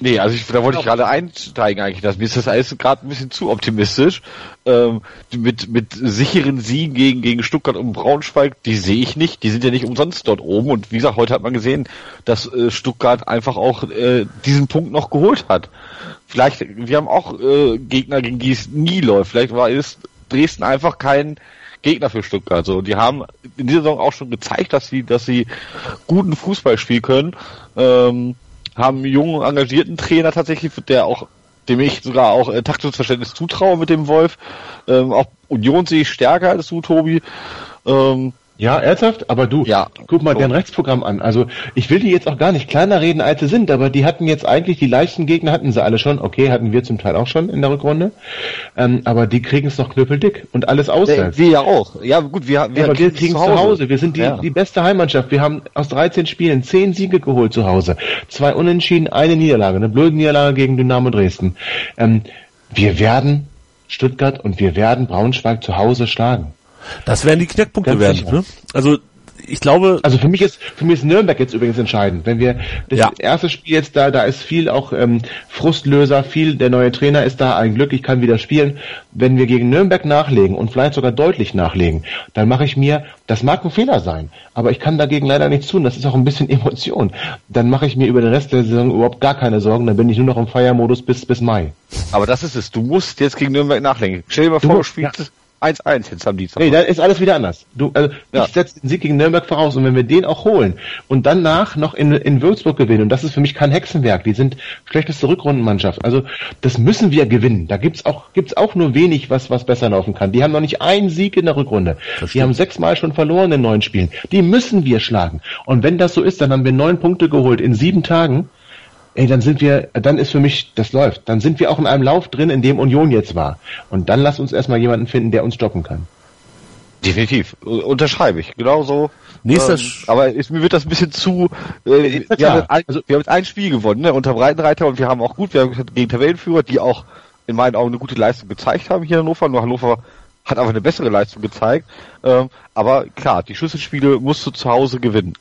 Nee, also ich, da wollte ich gerade einsteigen eigentlich. Das, mir ist das alles gerade ein bisschen zu optimistisch. Ähm, mit, mit sicheren Siegen gegen, gegen Stuttgart und Braunschweig, die sehe ich nicht. Die sind ja nicht umsonst dort oben. Und wie gesagt, heute hat man gesehen, dass äh, Stuttgart einfach auch äh, diesen Punkt noch geholt hat. Vielleicht, wir haben auch äh, Gegner, gegen die es nie läuft. Vielleicht war es Dresden einfach kein Gegner für Stuttgart. So, die haben in dieser Saison auch schon gezeigt, dass sie, dass sie guten Fußball spielen können. Ähm, haben einen jungen, engagierten Trainer tatsächlich, der auch, dem ich sogar auch äh, taktisches zutraue mit dem Wolf. Ähm, auch Union sehe ich stärker als du, Tobi. Ähm, Ja, ernsthaft? Aber du, Ja. guck mal So. deren Rechtsprogramm an. Also ich will die jetzt auch gar nicht kleiner reden, als sie sind, aber die hatten jetzt eigentlich, die leichten Gegner hatten sie alle schon. Okay, hatten wir zum Teil auch schon in der Rückrunde. Ähm, aber die kriegen es noch knüppeldick und alles auswärts. wir ja auch. Ja, gut, wir, wir, Ja, aber wir kriegen es zu Hause. Wir sind die, Ja. die beste Heimmannschaft. Wir haben aus 13 Spielen 10 Siege geholt zu Hause. Zwei Unentschieden, eine Niederlage, eine blöde Niederlage gegen Dynamo Dresden. Ähm, wir werden Stuttgart und wir werden Braunschweig zu Hause schlagen. Das werden die Knackpunkte Ganz werden. sicher. Ne? Also ich glaube, Also für mich ist für mich ist Nürnberg jetzt übrigens entscheidend. Wenn wir das Ja. erste Spiel jetzt da, da ist viel auch ähm, Frustlöser, viel der neue Trainer ist da, ein Glück, ich kann wieder spielen. Wenn wir gegen Nürnberg nachlegen und vielleicht sogar deutlich nachlegen, dann mache ich mir, das mag ein Fehler sein, aber ich kann dagegen leider nichts tun. Das ist auch ein bisschen Emotion. Dann mache ich mir über den Rest der Saison überhaupt gar keine Sorgen. Dann bin ich nur noch im Feiermodus bis bis Mai. Aber das ist es. Du musst jetzt gegen Nürnberg nachlenken. Stell dir mal vor, du musst- spielst 1-1 jetzt am Dienstag. Nee, da ist alles wieder anders. Du, also Ja. ich setze den Sieg gegen Nürnberg voraus und wenn wir den auch holen und danach noch in, in Würzburg gewinnen, und das ist für mich kein Hexenwerk, die sind schlechteste Rückrundenmannschaft. Also das müssen wir gewinnen. Da gibt's auch gibt's auch nur wenig, was was besser laufen kann. Die haben noch nicht einen Sieg in der Rückrunde. Die haben sechsmal schon verloren in neun Spielen. Die müssen wir schlagen. Und wenn das so ist, dann haben wir neun Punkte geholt in sieben Tagen. Ey, dann sind wir, dann ist für mich, das läuft. Dann sind wir auch in einem Lauf drin, in dem Union jetzt war. Und dann lass uns erstmal jemanden finden, der uns stoppen kann. Definitiv. Unterschreibe ich. Genauso. Nächster ähm, Sch- aber ist, mir wird das ein bisschen zu. Äh, wir, klar. haben jetzt ein, Also- wir haben jetzt ein Spiel gewonnen, ne, unter Breitenreiter und wir haben auch gut, wir haben gegen Tabellenführer, die auch in meinen Augen eine gute Leistung gezeigt haben hier in Hannover. Nur Hannover hat einfach eine bessere Leistung gezeigt. Ähm, aber klar, die Schlüsselspiele musst du zu Hause gewinnen.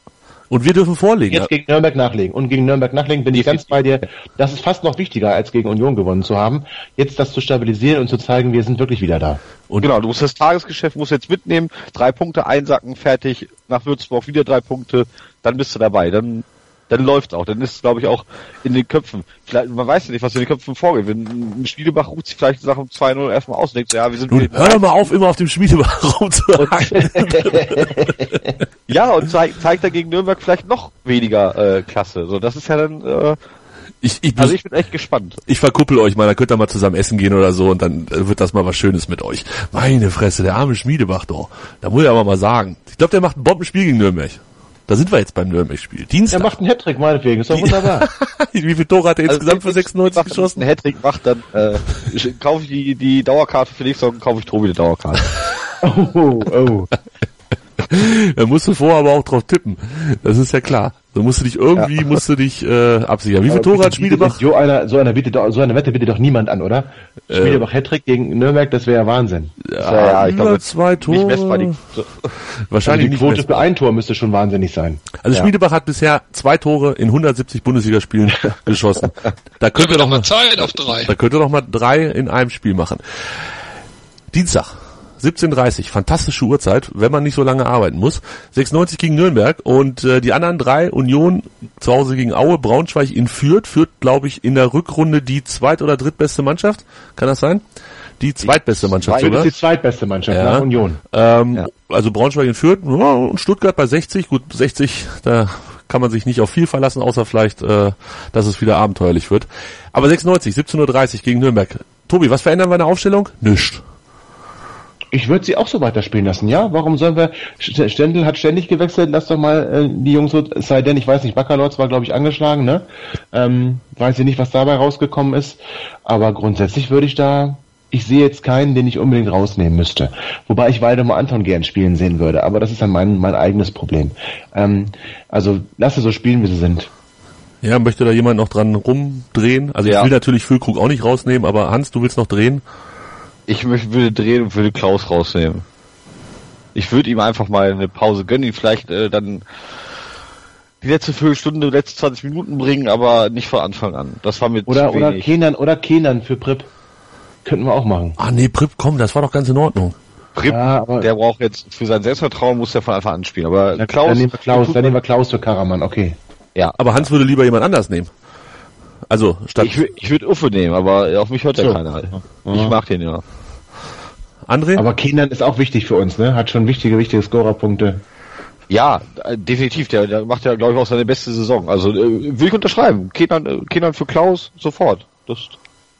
Und wir dürfen vorlegen. Jetzt gegen Nürnberg nachlegen. Und gegen Nürnberg nachlegen bin ich ganz bei dir. Das ist fast noch wichtiger, als gegen Union gewonnen zu haben. Jetzt das zu stabilisieren und zu zeigen, wir sind wirklich wieder da. Und- genau, du musst das Tagesgeschäft musst jetzt mitnehmen, drei Punkte einsacken, fertig, nach Würzburg wieder drei Punkte, dann bist du dabei. Dann dann läuft's auch. Dann ist es, glaube ich, auch in den Köpfen. Vielleicht, man weiß ja nicht, was in den Köpfen vorgeht. Wenn ein Spielebach ruht sich vielleicht nach dem 2-0 erstmal aus und denkt so, ja, wir sind Nun, hör doch mal auf, immer auf dem Schmiedebach rumzuhacken. Ja, und zeigt, zeigt er gegen Nürnberg vielleicht noch weniger äh, Klasse. So, das ist ja dann, äh, Ich, ich, also ich bin echt gespannt. ich verkuppel euch mal, dann könnt ihr mal zusammen essen gehen oder so und dann äh, wird das mal was Schönes mit euch. Meine Fresse, der arme Schmiedebach doch. Da muss ich aber mal sagen. Ich glaube, der macht ein Bombenspiel gegen Nürnberg. Da sind wir jetzt beim Nürnberg-Spiel. Er Dienstag. macht einen Hattrick meinetwegen, ist doch wunderbar. Wie viele Tore hat er Also, insgesamt für wenn 96 Macht geschossen? Einen Hattrick macht, dann äh, kaufe ich die, die Dauerkarte für nächste Woche, kaufe ich Tobi eine Dauerkarte. oh, oh. Da musst du vorher aber auch drauf tippen. Das ist ja klar. Da musst du dich irgendwie, musst du dich äh, absichern. Wie viele Tore hat Schmiedebach? So einer, so einer bietet doch, so eine Wette bietet doch niemand an, oder? Schmiedebach Hattrick gegen Nürnberg, das wäre ja Wahnsinn. Ja, ja, ich über glaube, zwei Nicht Tore. messbar. Die, so, Also Wahrscheinlich die nicht Quote für ein Tor müsste schon wahnsinnig sein. Also Schmiedebach hat bisher zwei Tore in 170 Bundesligaspielen geschossen. Da könnt ihr Wird doch mal, Zeit auf drei. da könnt ihr doch mal drei in einem Spiel machen. Dienstag. 17.30 fantastische Uhrzeit, wenn man nicht so lange arbeiten muss. 96 gegen Nürnberg und äh, die anderen drei, Union zu Hause gegen Aue, Braunschweig in Fürth, führt, glaube ich, in der Rückrunde die zweit- oder drittbeste Mannschaft. Kann das sein? Die zweitbeste Mannschaft Das sogar. ist die zweitbeste Mannschaft Ja. nach Union. Ähm, Ja. Also Braunschweig in Fürth ja, und Stuttgart bei 60. Gut, 60, da kann man sich nicht auf viel verlassen, außer vielleicht, äh, dass es wieder abenteuerlich wird. Aber 96, 17.30 Uhr gegen Nürnberg. Tobi, was verändern wir in der Aufstellung? Nischt. Ich würde sie auch so weiterspielen lassen, ja? Warum sollen wir, St- Stendel hat ständig gewechselt, lass doch mal äh, die Jungs so, es sei denn, ich weiß nicht, Baccalords war glaube ich angeschlagen, ne? Ähm, weiß ich nicht, was dabei rausgekommen ist, aber grundsätzlich würde ich da, ich sehe jetzt keinen, den ich unbedingt rausnehmen müsste. Wobei ich Waldemar Anton gern spielen sehen würde, aber das ist dann mein, mein eigenes Problem. Ähm, also, lass sie so spielen, wie sie sind. Ja, möchte da jemand noch dran rumdrehen? Also ich Ja. will natürlich Füllkrug auch nicht rausnehmen, aber Hans, du willst noch drehen? Ich möchte, würde drehen und würde Klaus rausnehmen. Ich würde ihm einfach mal eine Pause gönnen, ihn vielleicht äh, dann die letzte Viertelstunde, letzte 20 Minuten bringen, aber nicht von Anfang an. Das war mir Oder, zu oder wenig. Kenan, oder Kenan für Prip. Könnten wir auch machen. Ah nee, Prip, komm, das war doch ganz in Ordnung. Prip, Ja, aber- der braucht jetzt für sein Selbstvertrauen muss der von Anfang an spielen. Aber Dann, Klaus, dann nehmen wir Klaus, dann nehmen wir Klaus für Karaman, okay. ja. Aber Hans würde lieber jemand anders nehmen. Also, statt Ich, ich würde Uffe nehmen, aber auf mich hört ja So. keiner. Ich mag den ja. André? Aber Kenan ist auch wichtig für uns, ne? Hat schon wichtige, wichtige Scorerpunkte. Ja, äh, definitiv. Der, der macht ja, glaube ich, auch seine beste Saison. Also äh, will ich unterschreiben. Kenan, äh, Kenan für Klaus sofort. Das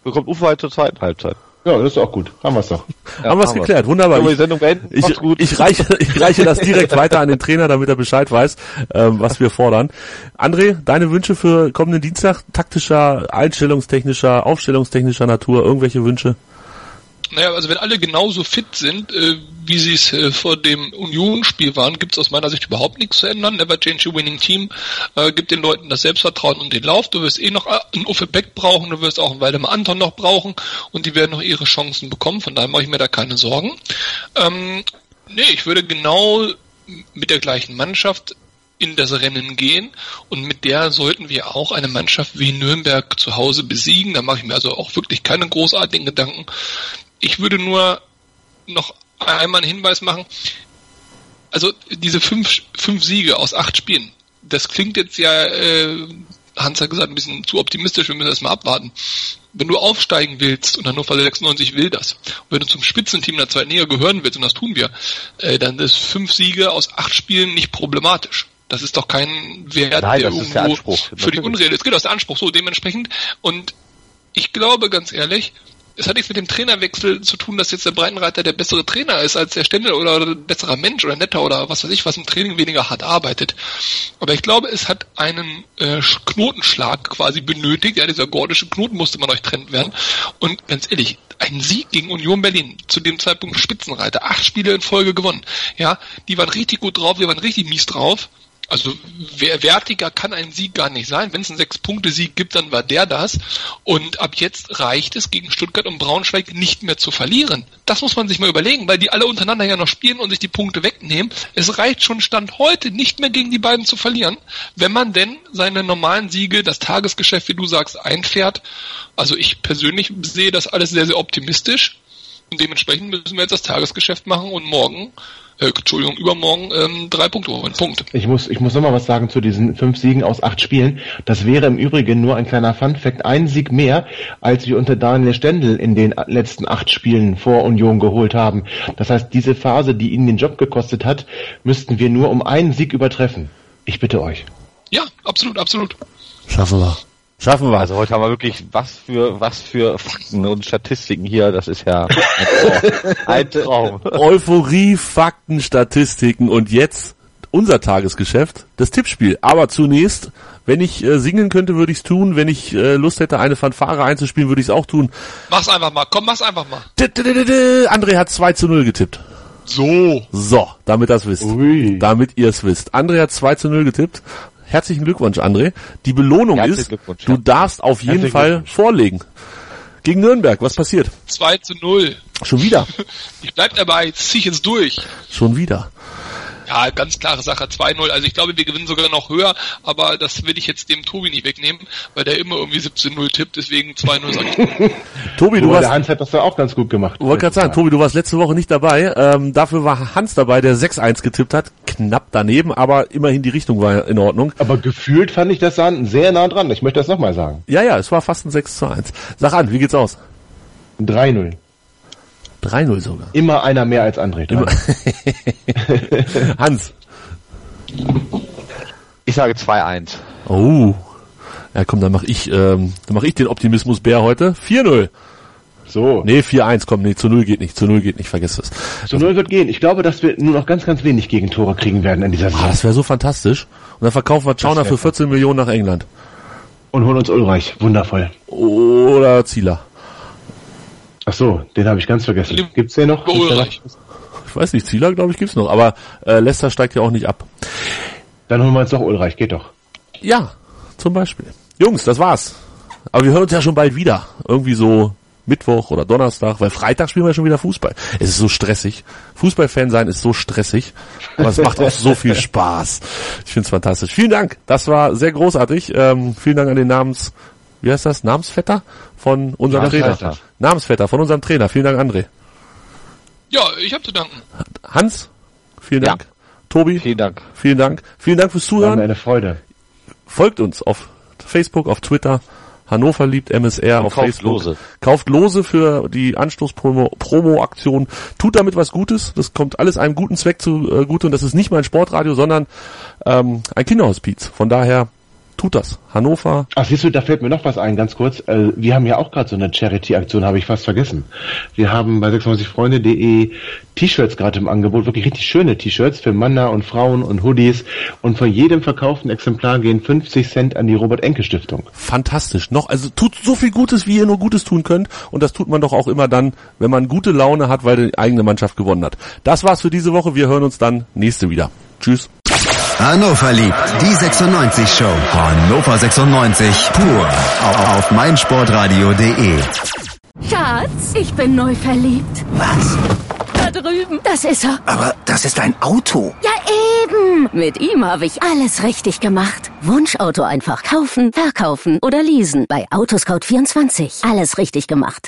bekommt Uffe halt zur zweiten Halbzeit. Ja, das ist auch gut. Haben wir's doch. Ja, haben wir es wir's. geklärt, wunderbar. Wir Ich, die Sendung beenden? ich, ich, reiche, ich reiche das direkt weiter an den Trainer, damit er Bescheid weiß, ähm, was wir fordern. André, deine Wünsche für kommenden Dienstag? Taktischer, einstellungstechnischer, aufstellungstechnischer Natur, irgendwelche Wünsche? Naja, also wenn alle genauso fit sind, äh, wie sie es äh, vor dem Union-Spiel waren, gibt es aus meiner Sicht überhaupt nichts zu ändern. Never change a winning team. Äh, gibt den Leuten das Selbstvertrauen und den Lauf. Du wirst eh noch äh, einen Uffe Beck brauchen, du wirst auch einen Waldemar Anton noch brauchen und die werden noch ihre Chancen bekommen. Von daher mache ich mir da keine Sorgen. Ähm, nee, ich würde genau mit der gleichen Mannschaft in das Rennen gehen und mit der sollten wir auch eine Mannschaft wie Nürnberg zu Hause besiegen. Da mache ich mir also auch wirklich keine großartigen Gedanken. Ich würde nur noch einmal einen Hinweis machen. Also diese fünf, fünf Siege aus acht Spielen, das klingt jetzt ja, äh, Hans hat gesagt, ein bisschen zu optimistisch, wir müssen das mal abwarten. Wenn du aufsteigen willst, und Hannover 96 will das, und wenn du zum Spitzenteam der zweiten Liga gehören willst, und das tun wir, äh, dann ist fünf Siege aus acht Spielen nicht problematisch. Das ist doch kein Wert, Nein, der das ist der irgendwo Anspruch. für die. Unreal ist. Genau, das ist der Anspruch, so dementsprechend. Und ich glaube, ganz ehrlich, es hat nichts mit dem Trainerwechsel zu tun, dass jetzt der Breitenreiter der bessere Trainer ist als der Stendel oder ein besserer Mensch oder netter oder was weiß ich, was im Training weniger hart arbeitet. Aber ich glaube, es hat einen äh, Knotenschlag quasi benötigt. Ja, dieser gordische Knoten musste man euch trennt werden. Und ganz ehrlich, ein Sieg gegen Union Berlin, zu dem Zeitpunkt Spitzenreiter, acht Spiele in Folge gewonnen. Ja, die waren richtig gut drauf, wir waren richtig mies drauf. Also wer wertiger kann ein Sieg gar nicht sein. Wenn es einen Sechs-Punkte-Sieg gibt, dann war der das. Und ab jetzt reicht es gegen Stuttgart und Braunschweig nicht mehr zu verlieren. Das muss man sich mal überlegen, weil die alle untereinander ja noch spielen und sich die Punkte wegnehmen. Es reicht schon Stand heute nicht mehr gegen die beiden zu verlieren, wenn man denn seine normalen Siege, das Tagesgeschäft, wie du sagst, einfährt. Also ich persönlich sehe das alles sehr, sehr optimistisch. Und dementsprechend müssen wir jetzt das Tagesgeschäft machen und morgen, äh, Entschuldigung, übermorgen ähm, drei Punkte holen. Punkt. Ich muss, ich muss noch mal was sagen zu diesen fünf Siegen aus acht Spielen. Das wäre im Übrigen nur ein kleiner Fun-Fact, ein Sieg mehr, als wir unter Daniel Stendel in den letzten acht Spielen vor Union geholt haben. Das heißt, diese Phase, die ihn den Job gekostet hat, müssten wir nur um einen Sieg übertreffen. Ich bitte euch. Ja, absolut, absolut. Schaffen wir. Schaffen wir. Also heute haben wir wirklich was für was für Fakten und Statistiken hier. Das ist ja ein Traum. Ein Traum. Euphorie, Fakten, Statistiken und jetzt unser Tagesgeschäft, das Tippspiel. Aber zunächst, wenn ich äh, singen könnte, würde ich es tun. Wenn ich äh, Lust hätte, eine Fanfare einzuspielen, würde ich es auch tun. Mach's einfach mal. Komm, mach's einfach mal. André hat 2 zu 0 getippt. So. So, damit das wisst. Ui. Damit ihr es wisst. André hat 2 zu 0 getippt. Herzlichen Glückwunsch, André. Die Belohnung ist, du darfst auf jeden Fall vorlegen. Gegen Nürnberg, was passiert? 2 zu 0. Schon wieder. Ich bleib dabei, zieh ich jetzt durch. Schon wieder. Ja, ganz klare Sache, 2-0. Also ich glaube, wir gewinnen sogar noch höher, aber das will ich jetzt dem Tobi nicht wegnehmen, weil der immer irgendwie 17-0 tippt, deswegen 2-0 sage ich. Tobi, du Wobei, der warst, Hans hat das ja auch ganz gut gemacht. wollte gerade sagen, Tobi, du warst letzte Woche nicht dabei. Ähm, dafür war Hans dabei, der 6-1 getippt hat. Knapp daneben, aber immerhin die Richtung war in Ordnung. Aber gefühlt fand ich das dann sehr nah dran. Ich möchte das nochmal sagen. Ja, ja, es war fast ein 6 zu 1. Sag an, wie geht's aus? 3-0. 3-0 sogar. Immer einer mehr als André. Hans. Ich sage 2-1. Oh. Ja, komm, dann mach ich, ähm, dann mach ich den Optimismus Bär heute. 4-0. So. Nee, 4-1, komm, nee, zu 0 geht nicht, zu 0 geht nicht, vergiss es. Zu null wird gehen. Ich glaube, dass wir nur noch ganz, ganz wenig Gegentore kriegen werden in dieser Ah, Saison. das wäre so fantastisch. Und dann verkaufen wir Chauner für 14 Millionen nach England. Und holen uns Ulreich. Wundervoll. Oder Zieler. Ach so, den habe ich ganz vergessen. Gibt's den noch? Ulreich. Ich weiß nicht, Zieler, glaube ich, gibt's noch. Aber äh, Leicester steigt ja auch nicht ab. Dann holen wir uns doch Ulreich. Geht doch. Ja, zum Beispiel. Jungs, das war's. Aber wir hören uns ja schon bald wieder. Irgendwie so Mittwoch oder Donnerstag, weil Freitag spielen wir schon wieder Fußball. Es ist so stressig. Fußballfan sein ist so stressig. Aber es macht auch so viel Spaß. Ich find's fantastisch. Vielen Dank. Das war sehr großartig. Ähm, vielen Dank an den Namens, wie heißt das? Namensvetter von unserem Namensvetter. Trainer. Namensvetter von unserem Trainer. Vielen Dank, André. Ja, ich habe zu danken. Hans, vielen Ja. Dank. Tobi, Vielen Dank. vielen Dank. Vielen Dank fürs War mir Zuhören. eine Freude. Folgt uns auf Facebook, auf Twitter. Hannover liebt MSR auf kauft Facebook. Lose. Kauft Lose für die Anstoß-Promo-Aktion. Tut damit was Gutes. Das kommt alles einem guten Zweck zugute. Und das ist nicht mein Sportradio, sondern ähm, ein Kinderhospiz. Von daher tut das. Hannover. Ach, siehst du, da fällt mir noch was ein, ganz kurz. Äh, wir haben ja auch gerade so eine Charity-Aktion, habe ich fast vergessen. Wir haben bei 96freunde.de T-Shirts gerade im Angebot, wirklich richtig schöne T-Shirts für Männer und Frauen und Hoodies. Und von jedem verkauften Exemplar gehen 50 Cent an die Robert-Enke-Stiftung. Fantastisch. Noch, also tut so viel Gutes, wie ihr nur Gutes tun könnt. Und das tut man doch auch immer dann, wenn man gute Laune hat, weil die eigene Mannschaft gewonnen hat. Das war's für diese Woche. Wir hören uns dann nächste wieder. Tschüss. Hannover liebt die 96 Show. Hannover 96 pur auf meinsportradio.de. Schatz, ich bin neu verliebt. Was? Da drüben. Das ist er. Aber das ist ein Auto. Ja, eben. Mit ihm habe ich alles richtig gemacht. Wunschauto einfach kaufen, verkaufen oder leasen. Bei Autoscout24. Alles richtig gemacht.